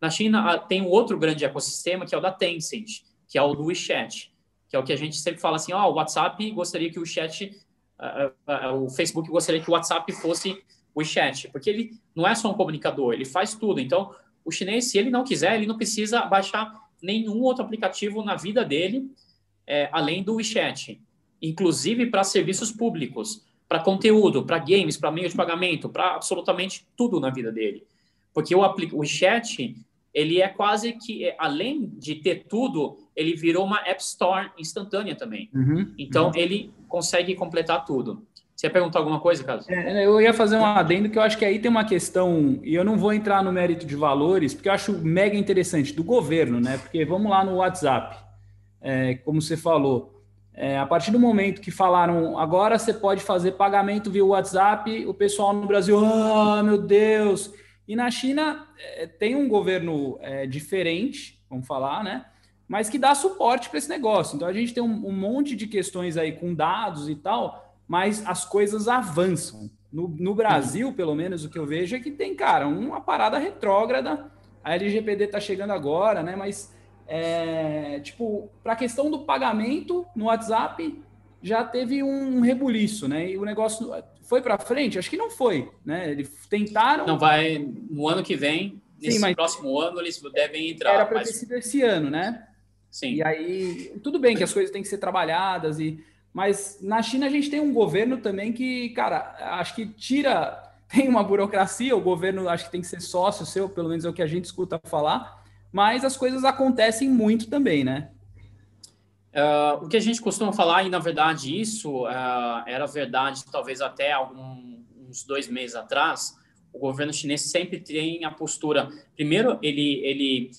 Na China, tem um outro grande ecossistema, que é o da Tencent, que é o do WeChat, que é o que a gente sempre fala assim, ó, oh, o WhatsApp gostaria que o chat, uh, uh, o Facebook gostaria que o WhatsApp fosse o WeChat, porque ele não é só um comunicador, ele faz tudo. Então, o chinês, se ele não quiser, ele não precisa baixar nenhum outro aplicativo na vida dele é, além do WeChat, inclusive para serviços públicos, para conteúdo, para games, para meio de pagamento, para absolutamente tudo na vida dele. Porque o, o WeChat, ele é quase que, além de ter tudo, ele virou uma App Store instantânea também. Uhum, então, uhum. ele consegue completar tudo. Você ia perguntar alguma coisa, Carlos? É, eu ia fazer um adendo que eu acho que aí tem uma questão, e eu não vou entrar no mérito de valores, porque eu acho mega interessante, do governo, né? Porque vamos lá no WhatsApp, é, como você falou, é, a partir do momento que falaram agora você pode fazer pagamento via WhatsApp, o pessoal no Brasil, ah, meu Deus! E na China é, tem um governo é, diferente, vamos falar, né? Mas que dá suporte para esse negócio. Então a gente tem um, um monte de questões aí com dados e tal mas as coisas avançam. No, no, Brasil, pelo menos, o que eu vejo é que tem, cara, uma parada retrógrada. A LGPD está chegando agora, né? Mas, é, tipo, para a questão do pagamento no WhatsApp, já teve um rebuliço, né? E o negócio foi para frente? Acho que não foi, né? Eles tentaram. Não vai. No ano que vem, nesse Sim, mas... próximo ano, eles devem entrar. Era para ter sido esse ano, né? Sim. E aí, tudo bem que as coisas têm que ser trabalhadas e mas na China a gente tem um governo também que, cara, acho que tira. Tem uma burocracia, o governo acho que tem que ser sócio seu, pelo menos é o que a gente escuta falar, mas as coisas acontecem muito também, né? Uh, o que a gente costuma falar, e na verdade isso uh, era verdade talvez até algum, uns dois meses atrás, o governo chinês sempre tem a postura. Primeiro, ele, ele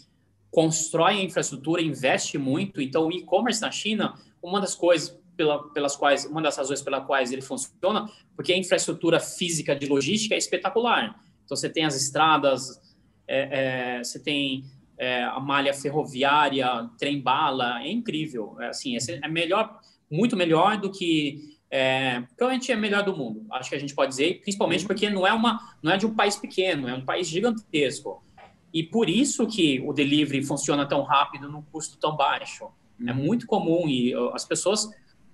constrói a infraestrutura, investe muito. Então, o e-commerce na China, uma das coisas, pela, pelas quais, uma das razões pelas quais ele funciona, porque a infraestrutura física de logística é espetacular. Então, você tem as estradas, é, é, você tem é, a malha ferroviária, trem-bala, é incrível. É, assim, é melhor, muito melhor do que é, provavelmente é melhor do mundo. Acho que a gente pode dizer, principalmente porque não é uma, não é de um país pequeno, é um país gigantesco. E por isso que o delivery funciona tão rápido num custo tão baixo. É uhum. muito comum e as pessoas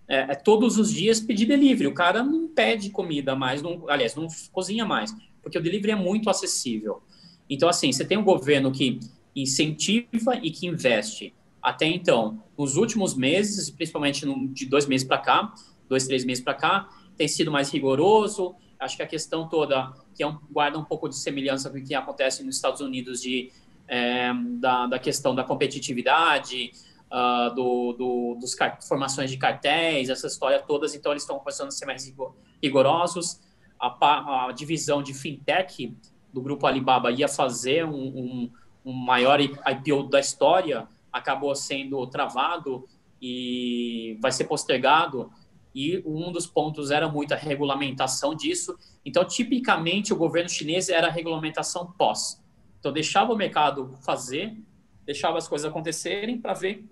é, é, todos os dias pedir delivery. O cara não pede comida mais, não, aliás, não cozinha mais, porque o delivery é muito acessível. Então, assim, você tem um governo que incentiva e que investe. Até então, nos últimos meses, principalmente de dois meses para cá, dois, três meses para cá, tem sido mais rigoroso. Acho que a questão toda, que é um, guarda um pouco de semelhança com o que acontece nos Estados Unidos, de, é, da, da questão da competitividade, uh, do, do, dos formações de cartéis, essa história todas, então eles estão começando a ser mais rigorosos. A, a, divisão de fintech do grupo Alibaba ia fazer um, um, um maior IPO da história, acabou sendo travado e vai ser postergado. E um dos pontos era muito a regulamentação disso. Então, tipicamente, o governo chinês era a regulamentação pós. Então, deixava o mercado fazer, deixava as coisas acontecerem para ver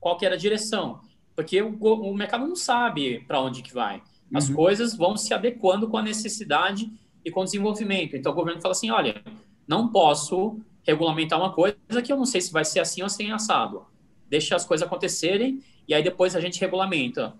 qual que era a direção, porque o, o mercado não sabe para onde que vai. As uhum. coisas vão se adequando com a necessidade e com o desenvolvimento. Então o governo fala assim, olha, não posso regulamentar uma coisa que eu não sei se vai ser assim ou assim assado. Deixa as coisas acontecerem e aí depois a gente regulamenta.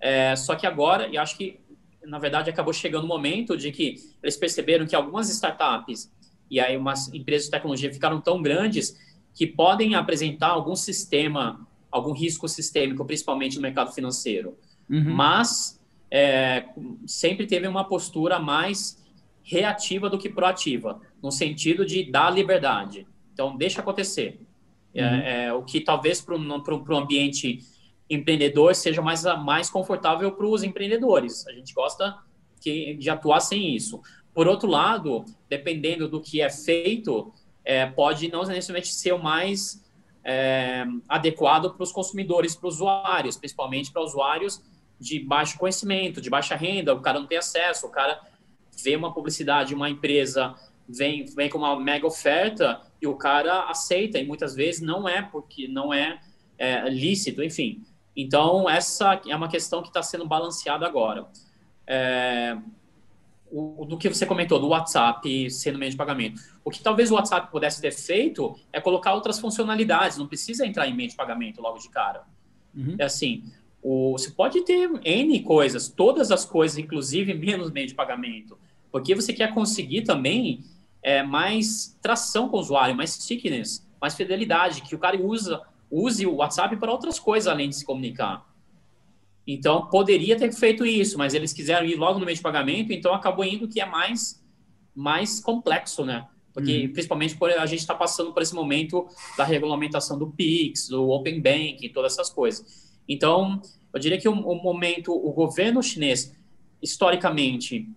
É, só que agora, e acho que na verdade acabou chegando o momento de que eles perceberam que algumas startups e aí umas empresas de tecnologia ficaram tão grandes que podem apresentar algum sistema algum risco sistêmico, principalmente no mercado financeiro. Uhum. Mas é, sempre teve uma postura mais reativa do que proativa, no sentido de dar liberdade. Então, deixa acontecer. É, uhum. É, é, o que talvez para o ambiente empreendedor seja mais, mais confortável para os empreendedores. A gente gosta que, de atuar sem isso. Por outro lado, dependendo do que é feito, é, pode não necessariamente ser o mais é, adequado para os consumidores, para os usuários, principalmente para usuários de baixo conhecimento, de baixa renda, o cara não tem acesso, o cara vê uma publicidade, uma empresa vem, vem com uma mega oferta e o cara aceita, e muitas vezes não é porque não é, é lícito, enfim. Então, essa é uma questão que está sendo balanceada agora. É, o, do que você comentou, do WhatsApp sendo meio de pagamento. O que talvez o WhatsApp pudesse ter feito é colocar outras funcionalidades, não precisa entrar em meio de pagamento logo de cara. Uhum. É assim, o, você pode ter N coisas, todas as coisas, inclusive menos meio de pagamento, porque você quer conseguir também é, mais tração com o usuário, mais stickiness, mais fidelidade, que o cara usa use o WhatsApp para outras coisas além de se comunicar. Então, poderia ter feito isso, mas eles quiseram ir logo no meio de pagamento, então acabou indo que é mais, mais complexo, né? Porque, uhum. principalmente, por a gente está passando por esse momento da regulamentação do PIX, do Open Bank, todas essas coisas. Então, eu diria que o, o momento, o governo chinês, historicamente,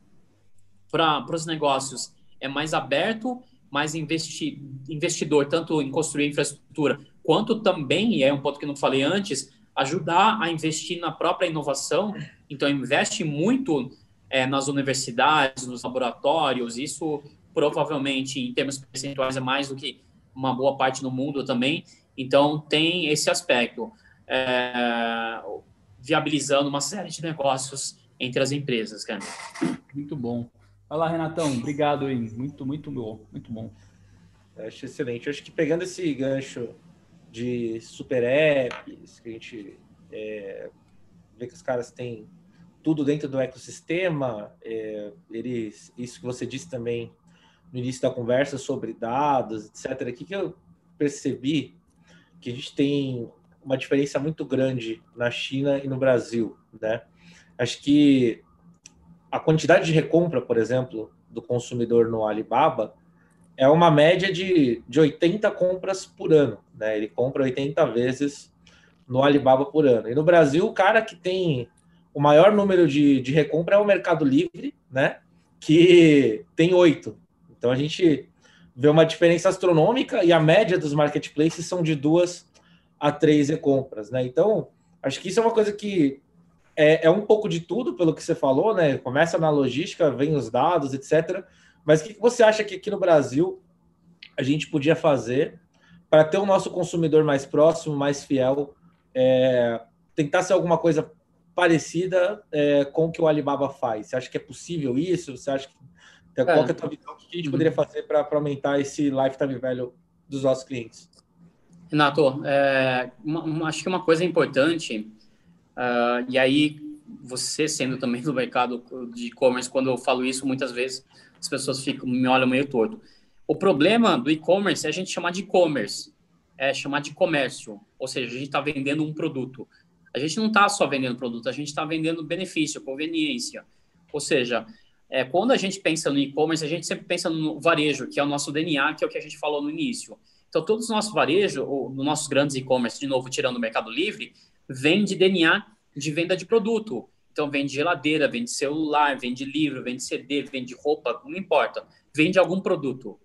para os negócios, é mais aberto, mais investi, investidor, tanto em construir infraestrutura, quanto também, e é um ponto que eu não falei antes, ajudar a investir na própria inovação. Então, investe muito é, nas universidades, nos laboratórios. Isso, provavelmente, em termos percentuais, é mais do que uma boa parte no mundo também. Então, tem esse aspecto, é, viabilizando uma série de negócios entre as empresas, cara. Muito bom. Olá, Renatão. Obrigado, hein? Muito, muito bom. Muito bom. Acho excelente. Acho que pegando esse gancho de super apps, que a gente é, vê que os caras têm tudo dentro do ecossistema. É, eles, isso que você disse também no início da conversa sobre dados, etc. O que, que eu percebi que a gente tem uma diferença muito grande na China e no Brasil, né? Acho que a quantidade de recompra, por exemplo, do consumidor no Alibaba é uma média de, de 80 compras por ano. Né? Ele compra 80 vezes no Alibaba por ano. E no Brasil, o cara que tem o maior número de, de recompra é o Mercado Livre, né? que tem oito. Então a gente vê uma diferença astronômica e a média dos marketplaces são de duas a três recompras. Né? Então, acho que isso é uma coisa que é, é um pouco de tudo, pelo que você falou, né? Começa na logística, vem os dados, etc mas o que você acha que aqui no Brasil a gente podia fazer para ter o nosso consumidor mais próximo, mais fiel, é, tentar ser alguma coisa parecida é, com o que o Alibaba faz? Você acha que é possível isso? Você acha que é. qual é a tua visão? O que a gente poderia fazer para aumentar esse lifetime value dos nossos clientes? Renato, é, uma, uma, acho que uma coisa importante, uh, e aí você sendo também do mercado de e-commerce, quando eu falo isso, muitas vezes as pessoas ficam, me olham meio torto. O problema do e-commerce é a gente chamar de e-commerce, é chamar de comércio, ou seja, a gente está vendendo um produto. A gente não está só vendendo produto, a gente está vendendo benefício, conveniência. Ou seja, é, quando a gente pensa no e-commerce, a gente sempre pensa no varejo, que é o nosso DNA, que é o que a gente falou no início. Então, todos os nossos varejos, nos nossos grandes e-commerce, de novo, tirando o Mercado Livre, vem de DNA de venda de produto. Então, vende geladeira, vende celular, vende livro, vende CD, vende roupa, não importa. Vende algum produto.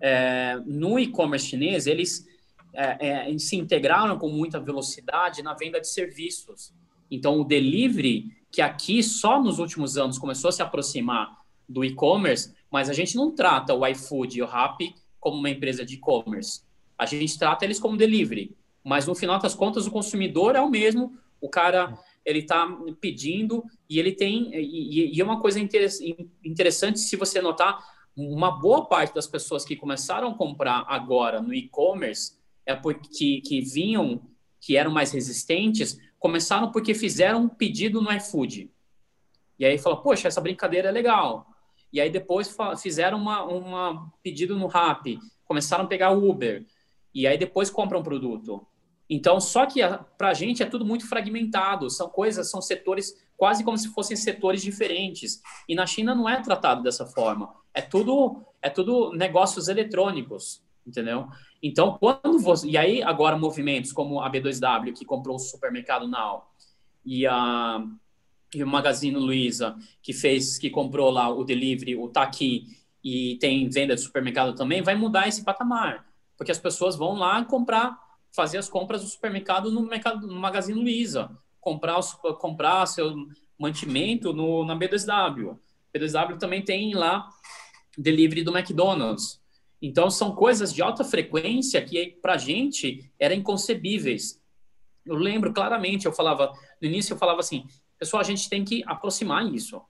É, no e-commerce chinês, eles é, é, se integraram com muita velocidade na venda de serviços. Então, o delivery, que aqui só nos últimos anos começou a se aproximar do e-commerce, mas a gente não trata o iFood e o Rappi como uma empresa de e-commerce. A gente trata eles como delivery. Mas, no final das contas, o consumidor é o mesmo. O cara ele está pedindo e ele tem e, e, é uma coisa interessante se você notar uma boa parte das pessoas que começaram a comprar agora no e-commerce é porque que vinham que eram mais resistentes começaram porque fizeram um pedido no iFood. E aí falou poxa essa brincadeira é legal. E aí depois fizeram uma, uma pedido no Rappi começaram a pegar Uber. E aí depois compram um produto então, só que para a gente é tudo muito fragmentado, são coisas, são setores quase como se fossem setores diferentes. E na China não é tratado dessa forma. É tudo, é tudo negócios eletrônicos, entendeu? Então, quando você. E aí, agora, movimentos como a B2W, que comprou o supermercado Now, e a e o Magazine Luiza, que fez, que comprou lá o delivery, o Taqui, e tem venda de supermercado também, vai mudar esse patamar. Porque as pessoas vão lá comprar fazer as compras do supermercado no, mercado, no Magazine Luiza, comprar, os, comprar seu mantimento no, na B2W. B2W também tem lá delivery do McDonald's. Então, são coisas de alta frequência que, para a gente, eram inconcebíveis. Eu lembro claramente, eu falava, no início eu falava assim, pessoal, a gente tem que aproximar isso.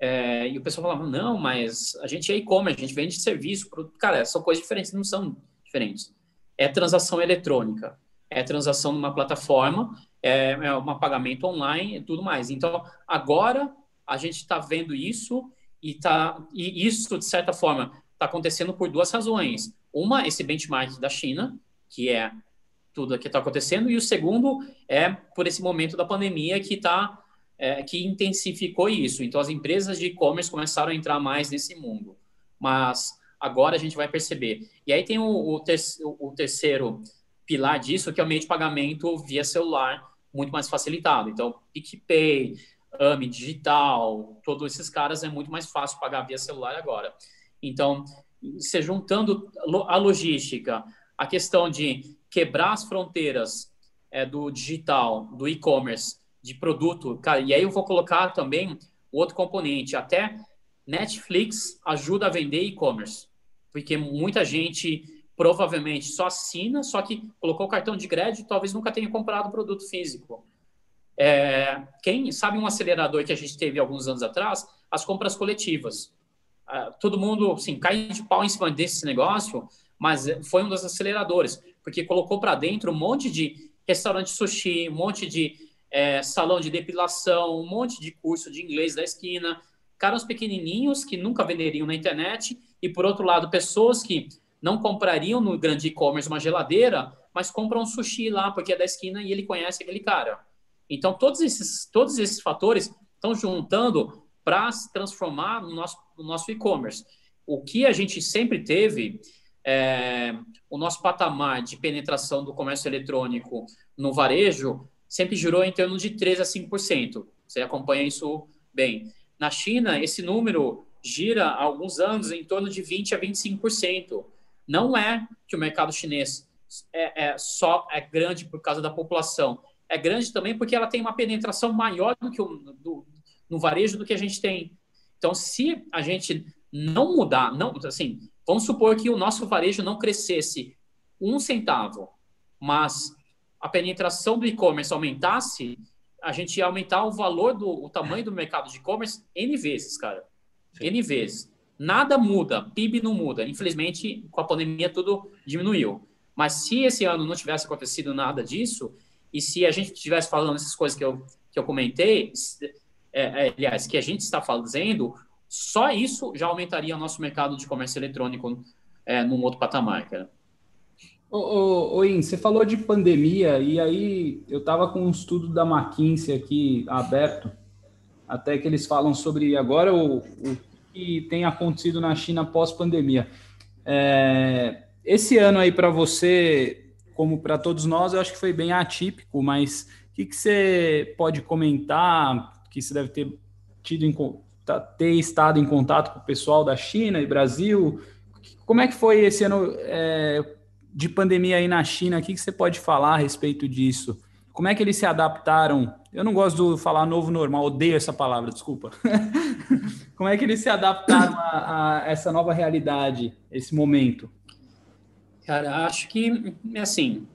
É, e o pessoal falava, não, mas a gente é e-commerce, a gente vende serviço. Cara, são coisas diferentes, não são diferentes é transação eletrônica, é transação numa plataforma, é, é um pagamento online e tudo mais. Então, agora a gente está vendo isso e, tá, e isso, de certa forma, está acontecendo por duas razões. Uma, esse benchmark da China, que é tudo que está acontecendo, e o segundo é por esse momento da pandemia que está é, que intensificou isso. Então, as empresas de e-commerce começaram a entrar mais nesse mundo. Mas agora a gente vai perceber. E aí tem o, o, ter, o terceiro pilar disso, que é o meio de pagamento via celular, muito mais facilitado. Então, PicPay, AMI Digital, todos esses caras é muito mais fácil pagar via celular agora. Então, se juntando a logística, a questão de quebrar as fronteiras é, do digital, do e-commerce, de produto, cara, e aí eu vou colocar também outro componente, até Netflix ajuda a vender e-commerce, porque muita gente provavelmente só assina, só que colocou o cartão de crédito, talvez nunca tenha comprado produto físico. É, quem sabe um acelerador que a gente teve alguns anos atrás, as compras coletivas. É, todo mundo, assim, cai de pau em cima desse negócio, mas foi um dos aceleradores, porque colocou para dentro um monte de restaurante sushi, um monte de é, salão de depilação, um monte de curso de inglês da esquina, caras pequenininhos que nunca venderiam na internet e, por outro lado, pessoas que não comprariam no grande e-commerce uma geladeira, mas compram um sushi lá porque é da esquina e ele conhece aquele cara. Então, todos esses, todos esses fatores estão juntando para se transformar no nosso, no nosso e-commerce. O que a gente sempre teve, é, o nosso patamar de penetração do comércio eletrônico no varejo sempre girou em torno de 3 a 5%. Você acompanha isso bem. Na China, esse número gira há alguns anos em torno de 20 a 25%. Não é que o mercado chinês é, é só é grande por causa da população. É grande também porque ela tem uma penetração maior do que o, do, no varejo do que a gente tem. Então, se a gente não mudar, não, assim, vamos supor que o nosso varejo não crescesse um centavo, mas a penetração do e-commerce aumentasse, a gente aumentar o valor do o tamanho do mercado de e-commerce N vezes, cara. Sim. N vezes. Nada muda, PIB não muda. Infelizmente, com a pandemia, tudo diminuiu. Mas se esse ano não tivesse acontecido nada disso, e se a gente estivesse falando essas coisas que eu, que eu comentei, é, é, aliás, que a gente está fazendo, só isso já aumentaria o nosso mercado de comércio eletrônico é, num outro patamar, cara. Ô, você falou de pandemia e aí eu estava com um estudo da McKinsey aqui aberto, até que eles falam sobre agora o, o que tem acontecido na China pós-pandemia. É, esse ano aí para você, como para todos nós, eu acho que foi bem atípico, mas o que, que você pode comentar que você deve ter tido em, tá, ter estado em contato com o pessoal da China e Brasil? Como é que foi esse ano? É, de pandemia aí na China, o que, que você pode falar a respeito disso? Como é que eles se adaptaram? Eu não gosto de falar novo normal, odeio essa palavra, desculpa. Como é que eles se adaptaram a, a, essa nova realidade, esse momento? Cara, acho que, assim,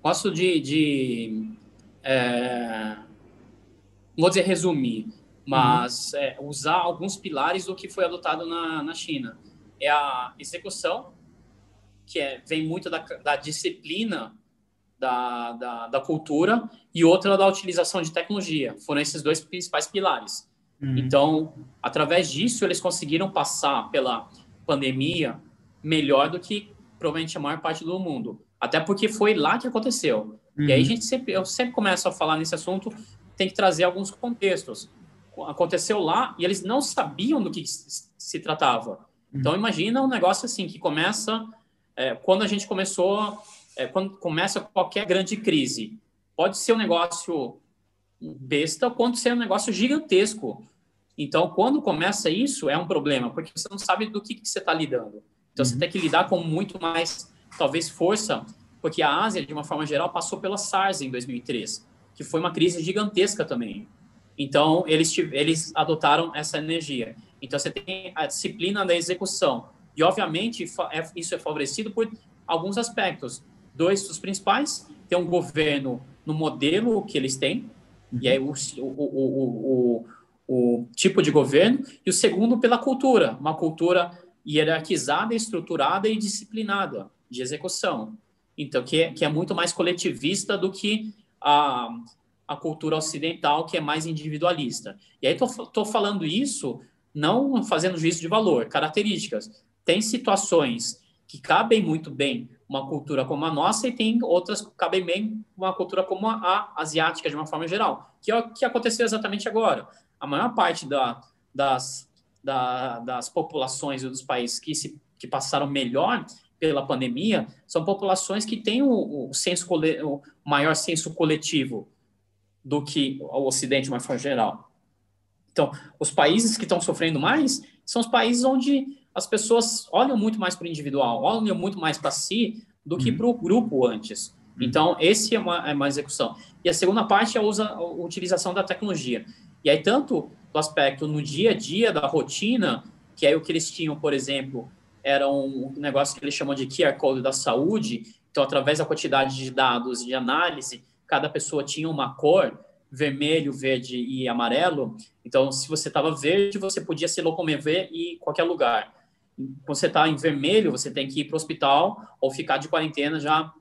posso de, de é, vou dizer resumir, mas uhum. é, usar alguns pilares do que foi adotado na, na China. É a execução, que é, vem muito da, da disciplina da, da, da, cultura, e outra da utilização de tecnologia. Foram esses dois principais pilares. Uhum. Então, através disso, eles conseguiram passar pela pandemia melhor do que provavelmente a maior parte do mundo. Até porque foi lá que aconteceu. Uhum. E aí a uhum. gente sempre, eu sempre começo a falar nesse assunto, tem que trazer alguns contextos. Aconteceu lá e eles não sabiam do que se tratava. Então, uhum. imagina um negócio assim, que começa é, quando a gente começou, é, quando começa qualquer grande crise, pode ser um negócio besta, quanto ser um negócio gigantesco. Então, quando começa isso, é um problema, porque você não sabe do que, que você está lidando. Então, uhum. você tem que lidar com muito mais, talvez, força, porque a Ásia, de uma forma geral, passou pela SARS em 2003, que foi uma crise gigantesca também. Então, eles, eles adotaram essa energia. Então, você tem a disciplina da execução. E, obviamente, é, isso é favorecido por alguns aspectos. Dois dos principais, tem um governo no modelo que eles têm, e aí o, o, o, o, tipo de governo, e o segundo pela cultura, uma cultura hierarquizada, estruturada e disciplinada de execução. Então, que é, que é muito mais coletivista do que a, a cultura ocidental, que é mais individualista. E aí estou falando isso não fazendo juízo de valor, características tem situações que cabem muito bem uma cultura como a nossa e tem outras que cabem bem uma cultura como a, a, asiática de uma forma geral, que é o que aconteceu exatamente agora. A maior parte da, das, da, das populações dos países que, se, que passaram melhor pela pandemia são populações que têm o, o senso o maior senso coletivo do que o Ocidente de uma forma geral. Então, os países que estão sofrendo mais são os países onde as pessoas olham muito mais para o individual, olham muito mais para si do que uhum. para o grupo antes. Uhum. Então, esse é uma, é uma execução. E a segunda parte é a, usa, a utilização da tecnologia. E aí, tanto do aspecto no dia a dia da rotina, que é o que eles tinham, por exemplo, era um negócio que eles chamam de QR Code da saúde. Então, através da quantidade de dados de análise, cada pessoa tinha uma cor, vermelho, verde e amarelo. Então, se você estava verde, você podia se locomover em qualquer lugar. Você está em vermelho, você tem que ir para o hospital ou ficar de quarentena já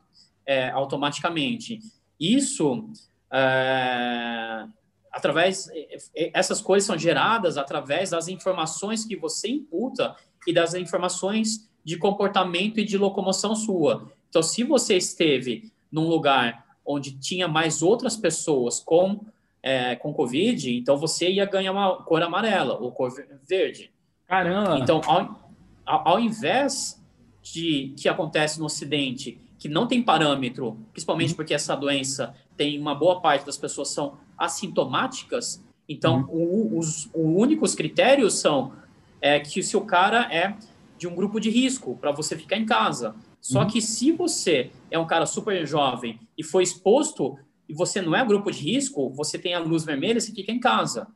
é, automaticamente. Isso, é, através, é, essas coisas são geradas através das informações que você imputa e das informações de comportamento e de locomoção sua. Então, se você esteve num lugar onde tinha mais outras pessoas com, é, com Covid, então você ia ganhar uma cor amarela ou cor verde. Caramba! Então, ao, ao invés de que acontece no Ocidente, que não tem parâmetro, principalmente uhum. porque essa doença tem uma boa parte das pessoas são assintomáticas, então uhum. o, os, os únicos critérios são é, que se o cara é de um grupo de risco para você ficar em casa. Só uhum. que se você é um cara super jovem e foi exposto e você não é grupo de risco, você tem a luz vermelha, você fica em casa.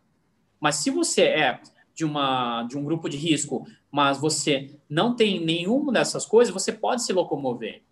Mas se você é de, uma, de um grupo de risco, mas você não tem nenhuma dessas coisas, você pode se locomover.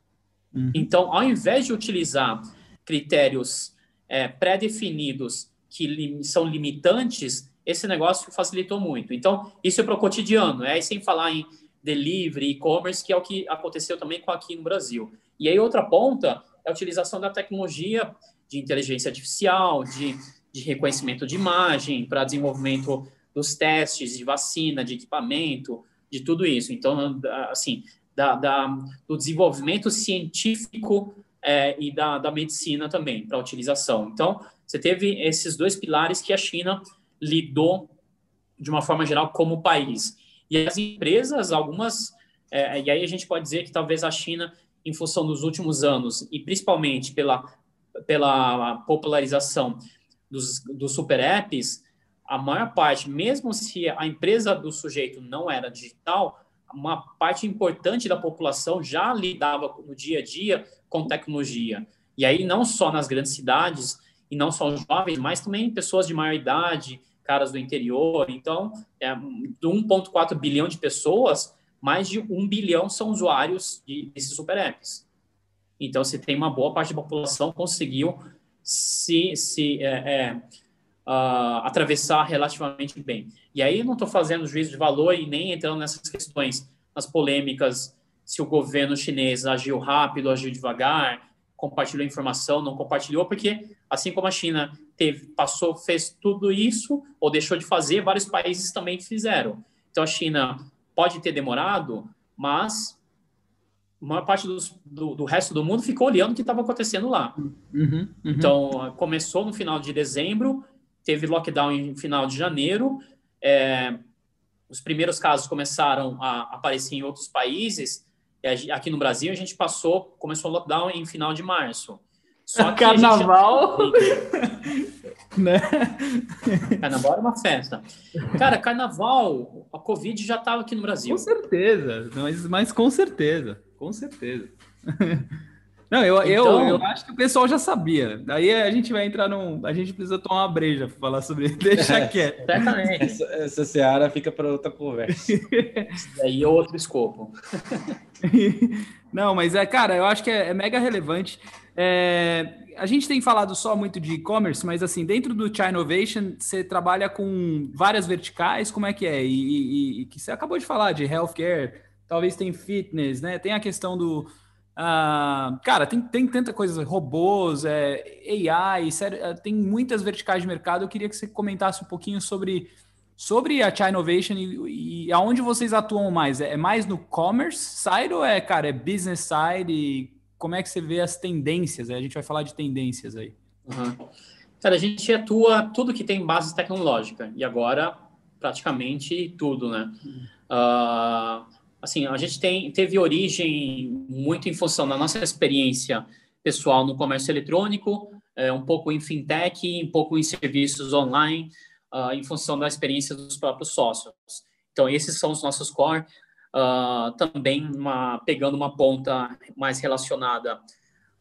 Uhum. Então, ao invés de utilizar critérios é, pré-definidos que li são limitantes, esse negócio facilitou muito. Então, isso é para o cotidiano, é sem falar em delivery, e-commerce, que é o que aconteceu também com aqui no Brasil. E aí, outra ponta é a utilização da tecnologia de inteligência artificial, de, de reconhecimento de imagem, para desenvolvimento dos testes de vacina, de equipamento, de tudo isso. Então, assim, da, da do desenvolvimento científico é, e da, da medicina também, para utilização. Então, você teve esses dois pilares que a China lidou de uma forma geral como país. E as empresas, algumas, é, e aí a gente pode dizer que talvez a China, em função dos últimos anos, e principalmente pela, pela popularização dos, dos super apps, a maior parte, mesmo se a empresa do sujeito não era digital, uma parte importante da população já lidava no dia a dia com tecnologia. E aí, não só nas grandes cidades, e não só jovens, mas também pessoas de maior idade, caras do interior. Então, é, de 1,4 bilhão de pessoas, mais de 1 bilhão são usuários de, desses super apps. Então, se tem uma boa parte da população conseguiu se, se é, é, uh, atravessar relativamente bem. E aí não estou fazendo juízo de valor e nem entrando nessas questões, nas polêmicas, se o governo chinês agiu rápido, agiu devagar, compartilhou informação, não compartilhou, porque assim como a China teve, passou, fez tudo isso ou deixou de fazer, vários países também fizeram. Então a China pode ter demorado, mas a maior parte dos, do, do, resto do mundo ficou olhando o que estava acontecendo lá. Uhum, uhum. Então começou no final de dezembro, teve lockdown em final de janeiro. É, os primeiros casos começaram a aparecer em outros países aqui no Brasil a gente passou, começou o lockdown em final de março. Só que Carnaval. Né? Carnaval era uma festa. Cara, carnaval, a Covid já estava aqui no Brasil. Com certeza, mas, mas com certeza, com certeza. Não, eu, então, eu, eu acho que o pessoal já sabia. Daí a gente vai entrar num. A gente precisa tomar uma breja para falar sobre isso. Deixa é, quieto. Certamente. Essa, essa seara fica para outra conversa. Isso daí é outro escopo. Não, mas é, cara, eu acho que é, é mega relevante. É, a gente tem falado só muito de e-commerce, mas assim, dentro do China Innovation, você trabalha com várias verticais, como é que é? E, e, e que você acabou de falar de healthcare, talvez tem fitness, né? Tem a questão do ah, cara, tem, tem tanta coisa, robôs, é, AI, sério, é, tem muitas verticais de mercado. Eu queria que você comentasse um pouquinho sobre, Sobre a China Innovation e, e aonde vocês atuam mais? É mais no commerce side ou é, cara, é business side? E como é que você vê as tendências? A gente vai falar de tendências aí. Uhum. Cara, a gente atua tudo que tem base tecnológica e agora praticamente tudo, né? Uhum. Uh, assim, a gente tem, teve origem muito em função da nossa experiência pessoal no comércio eletrônico, é, um pouco em fintech, um pouco em serviços online, uh, em função da experiência dos próprios sócios. Então, esses são os nossos core. Uh, também uma, pegando uma ponta mais relacionada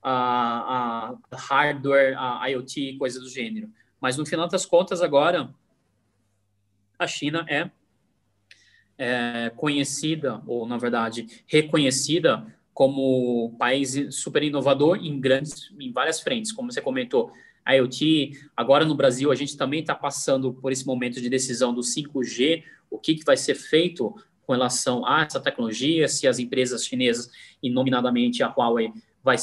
a, a hardware, a IoT, coisa do gênero. Mas no final das contas, agora, a China é, é conhecida, ou na verdade, reconhecida como país super inovador em grandes, em várias frentes, como você comentou, IoT. Agora no Brasil a gente também está passando por esse momento de decisão do 5G, o que, que vai ser feito com relação a essa tecnologia, se as empresas chinesas, e nominadamente a Huawei, vai,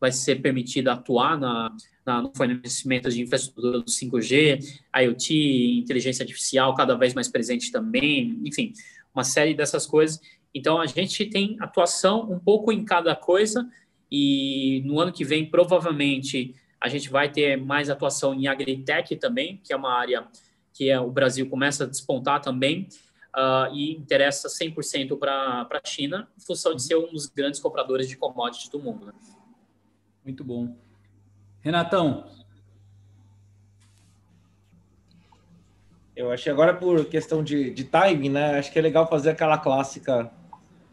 vai ser permitida atuar na, na, no fornecimento de infraestrutura do 5G, IoT, inteligência artificial cada vez mais presente também, enfim, uma série dessas coisas. Então, a gente tem atuação um pouco em cada coisa e no ano que vem, provavelmente, a gente vai ter mais atuação em agritech também, que é uma área que é, o Brasil começa a despontar também uh, e interessa 100% para a China, em função de ser um dos grandes compradores de commodities do mundo. Né? Muito bom. Renatão. Eu acho agora, por questão de, de timing, né? Acho que é legal fazer aquela clássica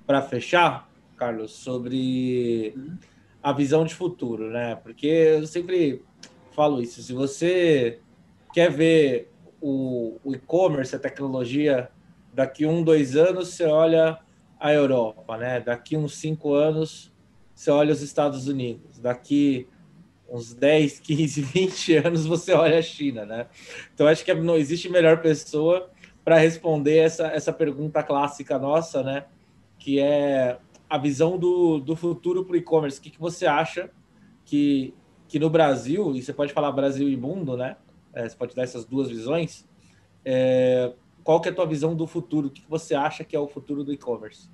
para fechar, Carlos, sobre. A visão de futuro, né? Porque eu sempre falo isso. Se você quer ver o, o e-commerce, a tecnologia, daqui um, dois anos, você olha a Europa, né? Daqui uns cinco anos, você olha os Estados Unidos. Daqui uns 10, 15, 20 anos, você olha a China, né? Então, acho que não existe melhor pessoa para responder essa, essa pergunta clássica nossa, né? Que é a visão do, do futuro para o e-commerce. O que, que você acha que, que no Brasil, e você pode falar Brasil e mundo, né? É, você pode dar essas duas visões. É, qual que é a tua visão do futuro? O que, que você acha que é o futuro do e-commerce?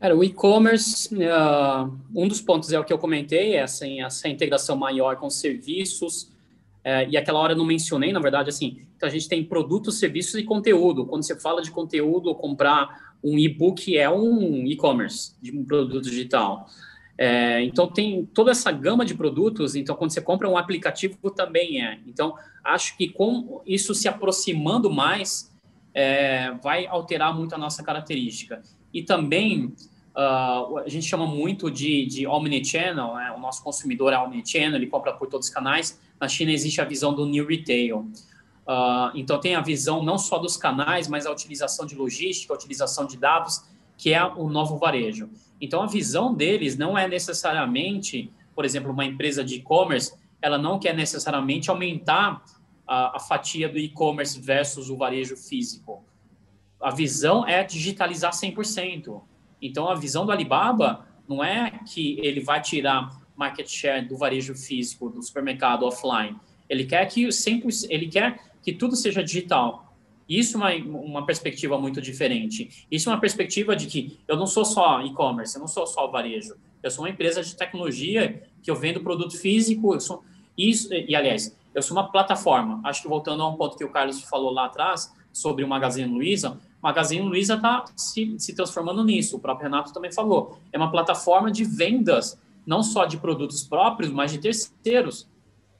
Cara, o e-commerce, uh, um dos pontos é o que eu comentei, é assim, essa integração maior com serviços, uh, e aquela hora eu não mencionei, na verdade, assim, então a gente tem produtos, serviços e conteúdo. Quando você fala de conteúdo, comprar um e-book é um e-commerce de um produto digital. É, então, tem toda essa gama de produtos. Então, quando você compra um aplicativo, também é. Então, acho que com isso se aproximando mais, é, vai alterar muito a nossa característica. E também, uh, a gente chama muito de, de omnichannel, né? o nosso consumidor é omnichannel, ele compra por todos os canais. Na China existe a visão do new retail. Uh, então, tem a visão não só dos canais, mas a utilização de logística, a utilização de dados, que é o novo varejo. Então, a visão deles não é necessariamente, por exemplo, uma empresa de e-commerce, ela não quer necessariamente aumentar a, a fatia do e-commerce versus o varejo físico. A visão é digitalizar 100%. Então, a visão do Alibaba não é que ele vai tirar market share do varejo físico, do supermercado offline. Ele quer que 100%, ele quer que tudo seja digital. Isso é uma, uma perspectiva muito diferente. Isso é uma perspectiva de que eu não sou só e-commerce, eu não sou só varejo. Eu sou uma empresa de tecnologia que eu vendo produto físico. Eu sou, isso, e, aliás, eu sou uma plataforma. Acho que voltando a um ponto que o Carlos falou lá atrás sobre o Magazine Luiza, Magazine Luiza está se, se transformando nisso. O próprio Renato também falou. É uma plataforma de vendas, não só de produtos próprios, mas de terceiros.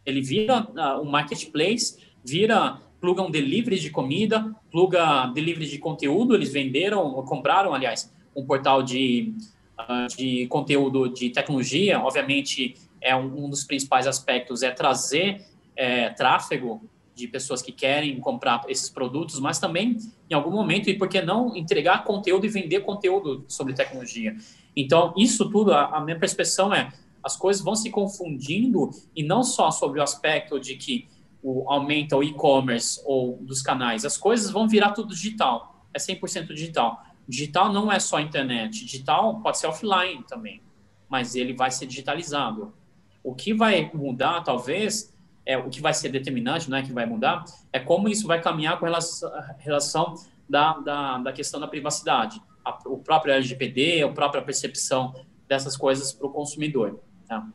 Ele vira uh, um marketplace vira pluga um delivery de comida, pluga delivery de conteúdo. Eles venderam, compraram, aliás, um portal de, uh, de conteúdo de tecnologia. Obviamente, é um, um dos principais aspectos é trazer é, tráfego de pessoas que querem comprar esses produtos, mas também, em algum momento, e por que não entregar conteúdo e vender conteúdo sobre tecnologia. Então, isso tudo, a, a minha percepção é, as coisas vão se confundindo e não só sobre o aspecto de que o, aumenta o e-commerce ou dos canais, as coisas vão virar tudo digital. É 100% digital. Digital não é só internet. Digital pode ser offline também, mas ele vai ser digitalizado. O que vai mudar, talvez, é o que vai ser determinante, não é que vai mudar, é como isso vai caminhar com relação, relação da, da, da questão da privacidade, a, o próprio LGPD, a própria percepção dessas coisas para o consumidor. Tá?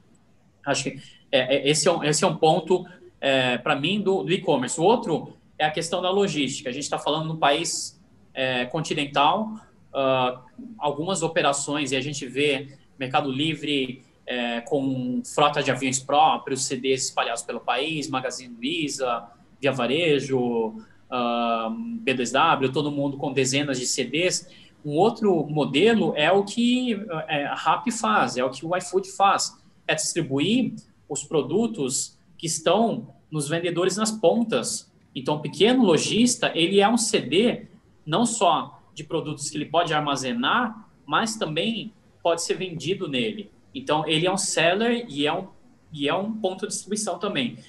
Acho que é, é, esse, é um, esse é um ponto, é, para mim, do, do e-commerce. O outro é a questão da logística. A gente está falando num país é, continental, uh, algumas operações, e a gente vê Mercado Livre é, com frota de aviões próprios, CDs espalhados pelo país, Magazine Luiza, Via Varejo, uh, ah, B2W, todo mundo com dezenas de CDs. Um outro modelo é o que é, a RAP faz, é o que o iFood faz, é distribuir os produtos que estão nos vendedores nas pontas. Então, o pequeno lojista, ele é um CD não só de produtos que ele pode armazenar, mas também pode ser vendido nele. Então, ele é um seller e é um, e é um ponto de distribuição também.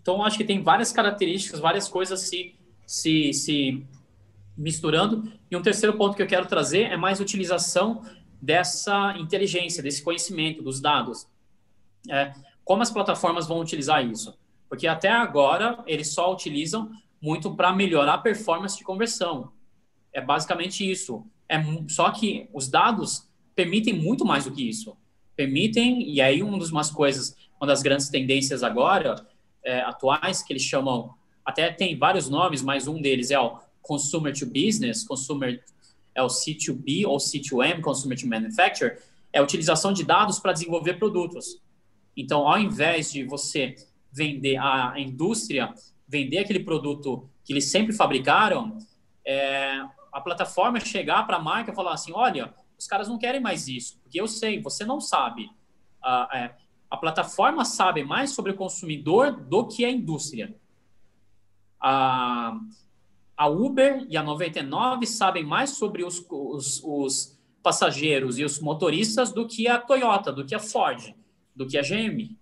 Então, acho que tem várias características, várias coisas se, se, se misturando. E um terceiro ponto que eu quero trazer é mais utilização dessa inteligência, desse conhecimento, dos dados. É, como as plataformas vão utilizar isso? Porque até agora eles só utilizam muito para melhorar a performance de conversão. É basicamente isso. É só que os dados permitem muito mais do que isso. Permitem, e aí uma das coisas, uma das grandes tendências agora, é, atuais, que eles chamam, até tem vários nomes, mas um deles é o Consumer to Business, Consumer é o C2B ou C2M, Consumer to Manufacture, é a utilização de dados para desenvolver produtos. Então, ao invés de você vender a indústria, vender aquele produto que eles sempre fabricaram, é, a plataforma chegar para a marca e falar assim, olha, os caras não querem mais isso, porque eu sei, você não sabe. A, é, a plataforma sabe mais sobre o consumidor do que a indústria. A, a Uber e a 99 sabem mais sobre os, os, os passageiros e os motoristas do que a Toyota, do que a Ford, do que a GM.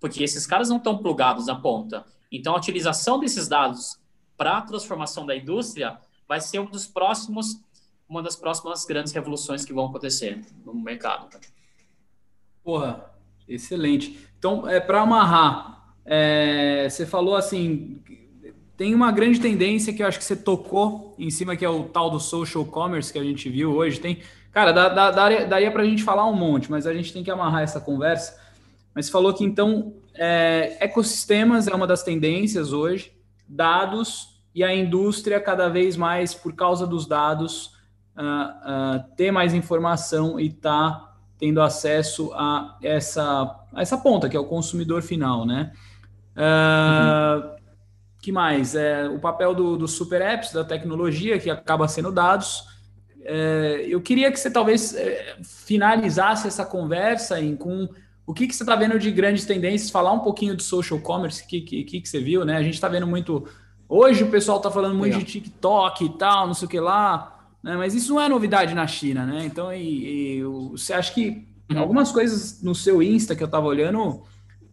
Porque esses caras não estão plugados na ponta. Então, a utilização desses dados para a transformação da indústria vai ser um dos próximos uma das próximas grandes revoluções que vão acontecer no mercado. Porra, excelente. Então, é, para amarrar, é, você falou assim, tem uma grande tendência que eu acho que você tocou em cima, que é o tal do social commerce que a gente viu hoje. Tem, cara, dá, dá, daria, daria para a gente falar um monte, mas a gente tem que amarrar essa conversa. Mas você falou que então é, ecossistemas é uma das tendências hoje, dados e a indústria cada vez mais por causa dos dados uh, uh, ter mais informação e tá tendo acesso a essa, a essa ponta, que é o consumidor final, né? Uh, uhum. que mais? É, o papel do, do super apps, da tecnologia, que acaba sendo dados. É, eu queria que você talvez é, finalizasse essa conversa em, com o que, que você está vendo de grandes tendências, falar um pouquinho do social commerce, o que, que, que, você viu, né? A gente está vendo muito. Hoje o pessoal está falando muito Legal. de TikTok e tal, não sei o que lá. Né? Mas isso não é novidade na China, né? Então, e, e, você acha que uhum. algumas coisas no seu Insta que eu estava olhando,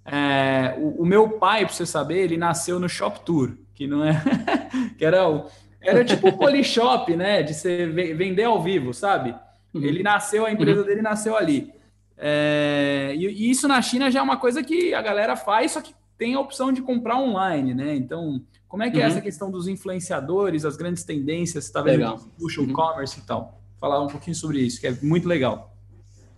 é, o, o, meu pai, para você saber, ele nasceu no Shop Tour, que não é, que era o, era tipo o Polishop, né? De você vender ao vivo, sabe? Uhum. Ele nasceu, a empresa uhum. dele nasceu ali. É, e, e, isso na China já é uma coisa que a galera faz, só que tem a opção de comprar online, né? Então, como é que é uhum. é essa questão dos influenciadores, as grandes tendências, está vendo puxa o uhum. commerce e tal? Falar um pouquinho sobre isso, que é muito legal.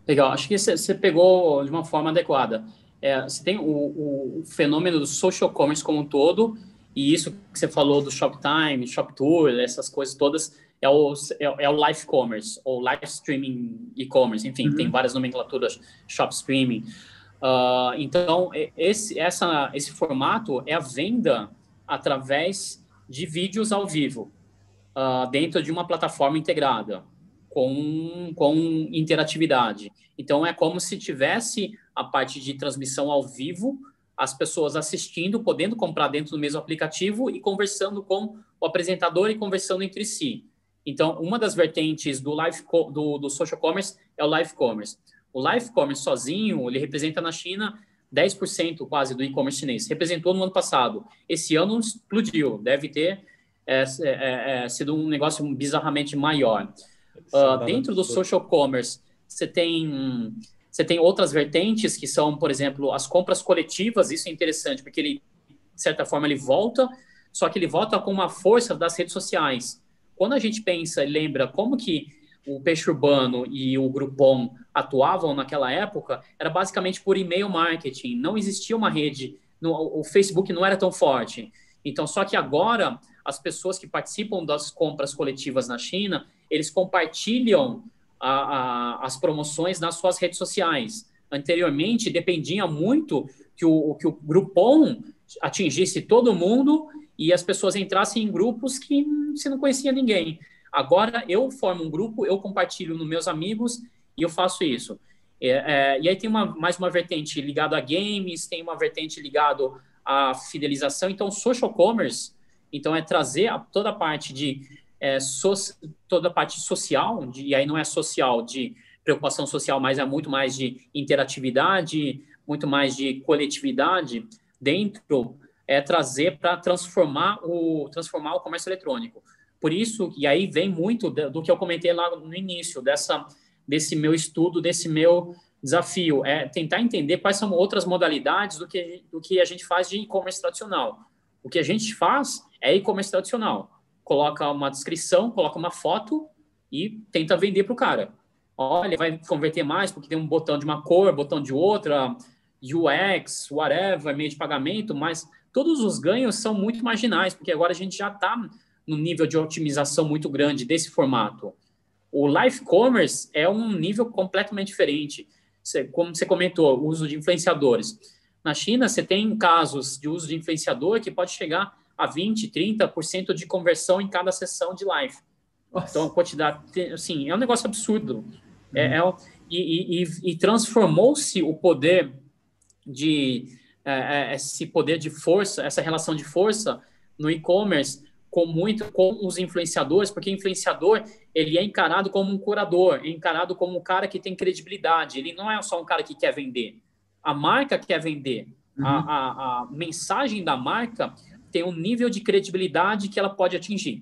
Legal, acho que você pegou de uma forma adequada. É, você tem o, o, o, fenômeno do social commerce como um todo, e isso que você falou do Shoptime, Shop Tour, essas coisas todas, é o, é, é o live commerce, ou live streaming e-commerce, enfim, uhum. tem várias nomenclaturas, shop streaming. Uh, então, esse, essa, esse formato é a venda através de vídeos ao vivo, uh, dentro de uma plataforma integrada, com, com interatividade. Então, é como se tivesse a parte de transmissão ao vivo, as pessoas assistindo, podendo comprar dentro do mesmo aplicativo e conversando com o apresentador e conversando entre si. Então, uma das vertentes do live do, do social commerce é o live commerce. O live commerce sozinho, ele representa na China 10% quase do e-commerce chinês. Representou no ano passado. Esse ano explodiu. Deve ter é, é, é, sido um negócio bizarramente maior. Uh, dentro do social commerce, você tem Você tem outras vertentes que são, por exemplo, as compras coletivas. Isso é interessante porque ele, de certa forma, ele volta, só que ele volta com uma força das redes sociais. Quando a gente pensa e lembra como que o Peixe Urbano e o Groupon atuavam naquela época, era basicamente por e-mail marketing. Não existia uma rede, no, o Facebook não era tão forte. Então, só que agora, as pessoas que participam das compras coletivas na China, eles compartilham a, a, as promoções nas suas redes sociais. Anteriormente, dependia muito que o, que o Groupon atingisse todo mundo e as pessoas entrassem em grupos que você não conhecia ninguém. Agora eu formo um grupo, eu compartilho nos meus amigos e eu faço isso. É, é, e aí tem uma, mais uma vertente ligada a games, tem uma vertente ligada à fidelização. Então, social commerce, então é trazer a, toda a parte de é, so, toda a parte social, de, e aí não é social de preocupação social, mas é muito mais de interatividade, muito mais de coletividade dentro, é trazer para transformar o transformar o comércio eletrônico. Por isso, e aí vem muito do que eu comentei lá no início, dessa, desse meu estudo, desse meu desafio, é tentar entender quais são outras modalidades do que, do que a gente faz de e-commerce tradicional. O que a gente faz é e-commerce tradicional. Coloca uma descrição, coloca uma foto e tenta vender para o cara. Olha, vai converter mais porque tem um botão de uma cor, botão de outra, UX, whatever, meio de pagamento, mas todos os ganhos são muito marginais, porque agora a gente já está no nível de otimização muito grande desse formato. O live commerce é um nível completamente diferente. Você, como você comentou, o uso de influenciadores. Na China, você tem casos de uso de influenciador que pode chegar a 20, 30% de conversão em cada sessão de live. Nossa. Então, a quantidade, assim, é um negócio absurdo. Uhum. É, é, e, e, e transformou-se o poder de é, é, esse poder de força, essa relação de força no e-commerce com muito com os influenciadores, porque influenciador ele é encarado como um curador, é encarado como um cara que tem credibilidade. Ele não é só um cara que quer vender. A marca quer vender. Uhum. A, a, a, mensagem da marca tem um nível de credibilidade que ela pode atingir.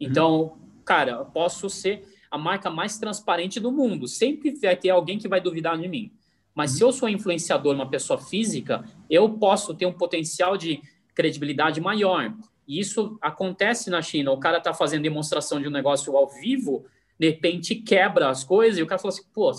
Então, uhum. cara, eu posso ser a marca mais transparente do mundo. Sempre vai ter alguém que vai duvidar de mim. Mas uhum. se eu sou influenciador, uma pessoa física, eu posso ter um potencial de credibilidade maior. E isso acontece na China. O cara está fazendo demonstração de um negócio ao vivo, de repente quebra as coisas e o cara fala assim: pô,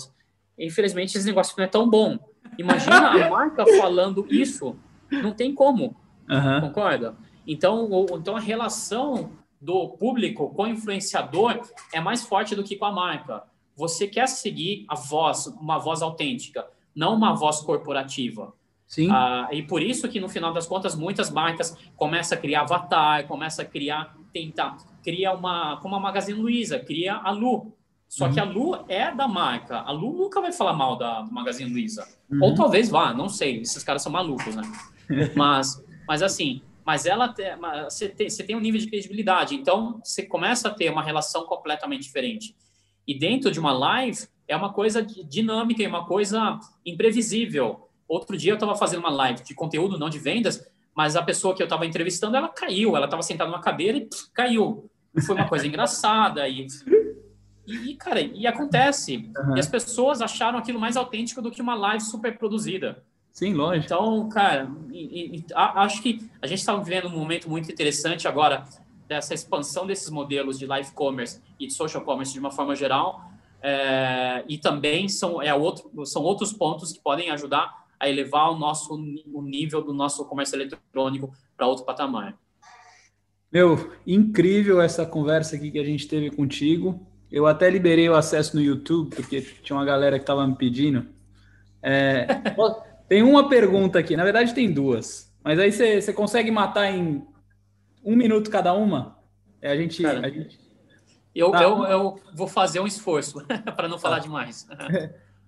infelizmente esse negócio não é tão bom. Imagina a marca falando isso, não tem como. Uhum. Concorda? Então, o, então a relação do público com o influenciador é mais forte do que com a marca. Você quer seguir a voz, uma voz autêntica, não uma voz corporativa. Sim. Ah, e por isso que, no final das contas, muitas marcas começam a criar avatar, começam a criar, tentar, cria uma, como a Magazine Luiza, cria a Lu. Só uhum. que a Lu é da marca. A Lu nunca vai falar mal da Magazine Luiza. Uhum. Ou talvez vá, não sei. Esses caras são malucos, né? mas, mas assim, mas ela tem, você, tem, você tem um nível de credibilidade. Então, você começa a ter uma relação completamente diferente. E dentro de uma live, é uma coisa dinâmica, é uma coisa imprevisível. Outro dia eu estava fazendo uma live de conteúdo, não de vendas, mas a pessoa que eu estava entrevistando, ela caiu. Ela estava sentada numa cadeira e pff, caiu. Foi uma coisa engraçada. E, e, cara, e acontece. Uhum. E as pessoas acharam aquilo mais autêntico do que uma live super produzida. Sim, lógico. Então, cara, e, e, a, acho que a gente está vivendo um momento muito interessante agora dessa expansão desses modelos de live commerce e de social commerce de uma forma geral. É, e também são, é outro, são outros pontos que podem ajudar a elevar o nosso o nível do nosso comércio eletrônico para outro patamar. Meu, incrível essa conversa aqui que a gente teve contigo. Eu até liberei o acesso no YouTube, porque tinha uma galera que estava me pedindo. É, tem uma pergunta aqui, na verdade tem duas, mas aí você consegue matar em um minuto cada uma? É, a gente. Cara, a gente... Eu, tá. eu, eu vou fazer um esforço para não falar tá. demais.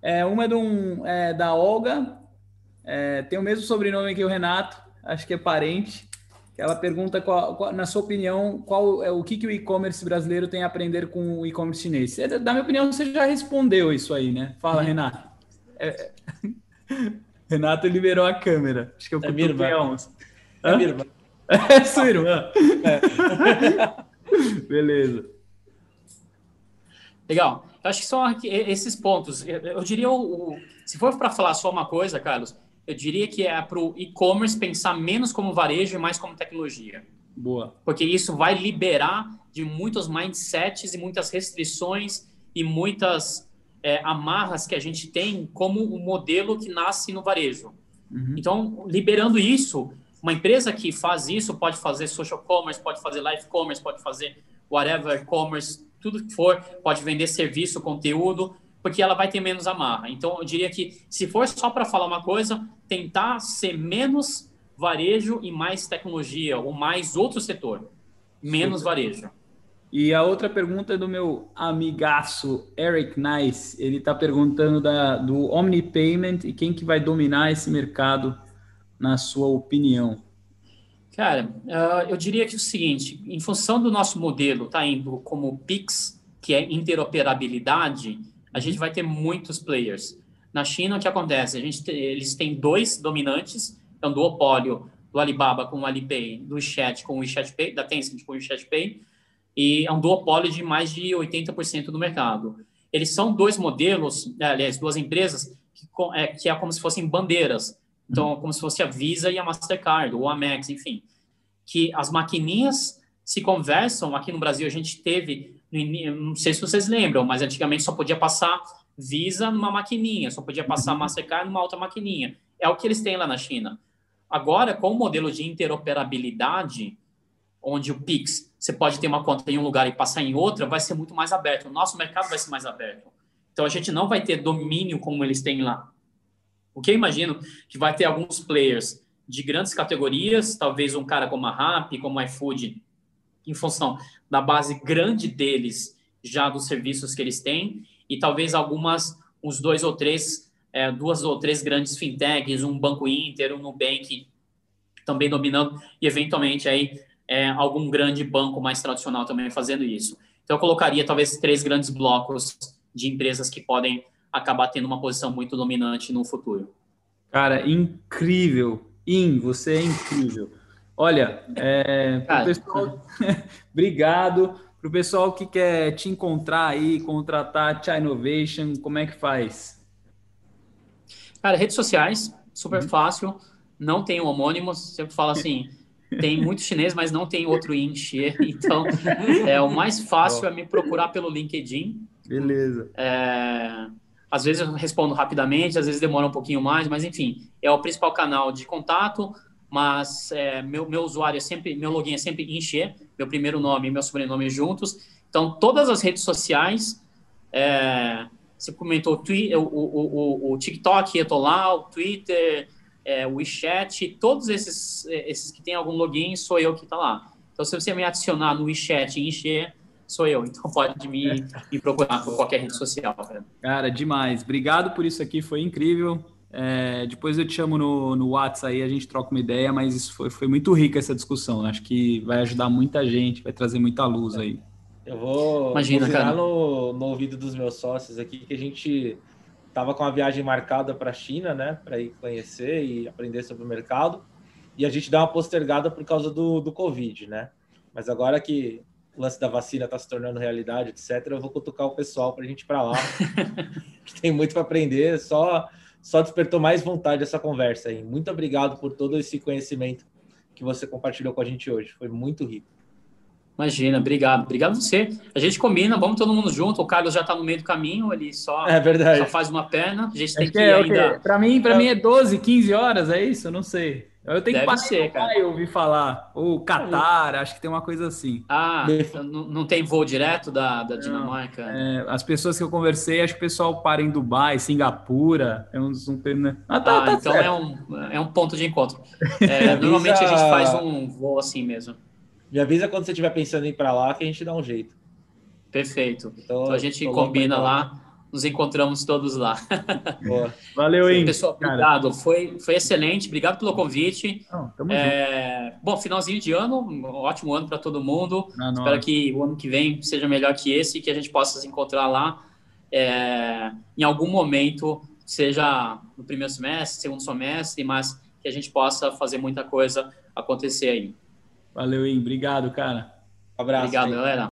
É, uma é, de um, é da Olga é, tem o mesmo sobrenome que o Renato, acho que é parente. Ela pergunta, qual, qual, na sua opinião, qual é o que, que o e-commerce brasileiro tem a aprender com o e-commerce chinês? É, da minha opinião, você já respondeu isso aí, né? Fala, uhum. Renato. É, Renato liberou a câmera. Acho que eu é minha irmã. É minha irmã. É sua irmã. É. Beleza. Legal. eu acho que são esses pontos. Eu diria, o, se for para falar só uma coisa, Carlos, eu diria que é para o e-commerce pensar menos como varejo e mais como tecnologia. Boa. Porque isso vai liberar de muitos mindsets e muitas restrições e muitas é, amarras que a gente tem como o um modelo que nasce no varejo. Uhum. Então, liberando isso, uma empresa que faz isso pode fazer social commerce, pode fazer live commerce, pode fazer whatever commerce, tudo que for, pode vender serviço, conteúdo, porque ela vai ter menos amarra. Então, eu diria que se for só para falar uma coisa, tentar ser menos varejo e mais tecnologia, ou mais outro setor, menos Super. varejo. E a outra pergunta é do meu amigaço Eric Nice. Ele está perguntando da, do Omnipayment e quem que vai dominar esse mercado, na sua opinião. Cara, uh, eu diria que é o seguinte, em função do nosso modelo tá indo como PIX, que é interoperabilidade, a gente vai ter muitos players. Na China, o que acontece? A gente, eles têm dois dominantes, então duopólio do Alibaba com o Alipay, do WeChat com o WeChat Pay, da Tencent com o WeChat Pay, e é um duopólio de mais de 80% do mercado. Eles são dois modelos, é, aliás, duas empresas que é, que é como se fossem bandeiras. Então, uhum. como se fosse a Visa e a Mastercard, ou a Amex, enfim. Que as maquininhas se conversam. Aqui no Brasil, a gente teve, não sei se vocês lembram, mas antigamente só podia passar Visa numa maquininha, só podia passar uhum. Mastercard numa outra maquininha. É o que eles têm lá na China. Agora, com o modelo de interoperabilidade, onde o Pix, você pode ter uma conta em um lugar e passar em outra, vai ser muito mais aberto. O nosso mercado vai ser mais aberto. Então, a gente não vai ter domínio como eles têm lá. O que eu imagino que vai ter alguns players de grandes categorias, talvez um cara como a Rappi, como a iFood, em função da base grande deles, já dos serviços que eles têm, e talvez algumas, uns dois ou três, é, duas ou três grandes fintechs, um Banco Inter, um Nubank, também dominando, e eventualmente aí é, algum grande banco mais tradicional também fazendo isso. Então, eu colocaria talvez três grandes blocos de empresas que podem acabar tendo uma posição muito dominante no futuro. Cara, incrível. In, você é incrível. Olha, é, Cara, pessoal, obrigado. Para o pessoal que quer te encontrar aí, contratar a Innovation, como é que faz? Cara, redes sociais, super uhum. fácil. Não tem homônimos. Sempre falo assim, tem muito chinês, mas não tem outro encher. Então, é, o mais fácil é me procurar pelo LinkedIn. Beleza. É, às vezes eu respondo rapidamente, às vezes demora um pouquinho mais, mas enfim, é o principal canal de contato. Mas é, meu, meu usuário é sempre, meu login é sempre encher, meu primeiro nome e meu sobrenome juntos. Então, todas as redes sociais, é, você comentou o, o, o, o TikTok, eu tô lá, o Twitter, é, o WeChat, todos esses, é, esses que tem algum login, sou eu que está lá. Então, se você me adicionar no WeChat e encher, sou eu. Então, pode me, me procurar por qualquer rede social. Cara, demais. Obrigado por isso aqui, foi incrível. É, depois eu te chamo no, no WhatsApp aí, a gente troca uma ideia, mas isso foi, foi muito rica essa discussão. Acho que vai ajudar muita gente, vai trazer muita luz aí. Eu vou, Imagina, vou virar no, no ouvido dos meus sócios aqui que a gente estava com a viagem marcada para a China, né, para ir conhecer e aprender sobre o mercado, e a gente dá uma postergada por causa do, do Covid, né? Mas agora que o lance da vacina está se tornando realidade, etc., eu vou cutucar o pessoal para a gente ir para lá. Tem muito para aprender, só, só despertou mais vontade essa conversa aí. Muito obrigado por todo esse conhecimento que você compartilhou com a gente hoje, foi muito rico. Imagina, obrigado. Obrigado você. A gente combina, vamos todo mundo junto. O Carlos já está no meio do caminho, ele só, é verdade. só faz uma perna. A gente tem que, que é, ainda. Para mim, para mim é 12, 15 horas, é isso? Eu não sei. Eu tenho Deve que ser, cara. Eu ouvi falar. Ou Qatar, acho que tem uma coisa assim. Ah, não, não tem voo direto da, da Dinamarca? É, as pessoas que eu conversei, acho que o pessoal para em Dubai, Singapura. É um, um, né? ah, tá, ah, tá então é um, é um ponto de encontro. É, normalmente a gente faz um voo assim mesmo. Me avisa quando você estiver pensando em ir para lá que a gente dá um jeito. Perfeito. Então, então a gente combina lá, nos encontramos todos lá. Boa. Valeu, hein? Pessoal, obrigado. Foi, foi excelente. Obrigado pelo convite. Não, tamo é... junto. Bom, finalzinho de ano, um ótimo ano para todo mundo. Ah, Espero que o ano que vem seja melhor que esse e que a gente possa se encontrar lá é... em algum momento, seja no primeiro semestre, segundo semestre, mas que a gente possa fazer muita coisa acontecer aí. Valeu, Im. Obrigado, cara. Um abraço. Obrigado, aí. galera.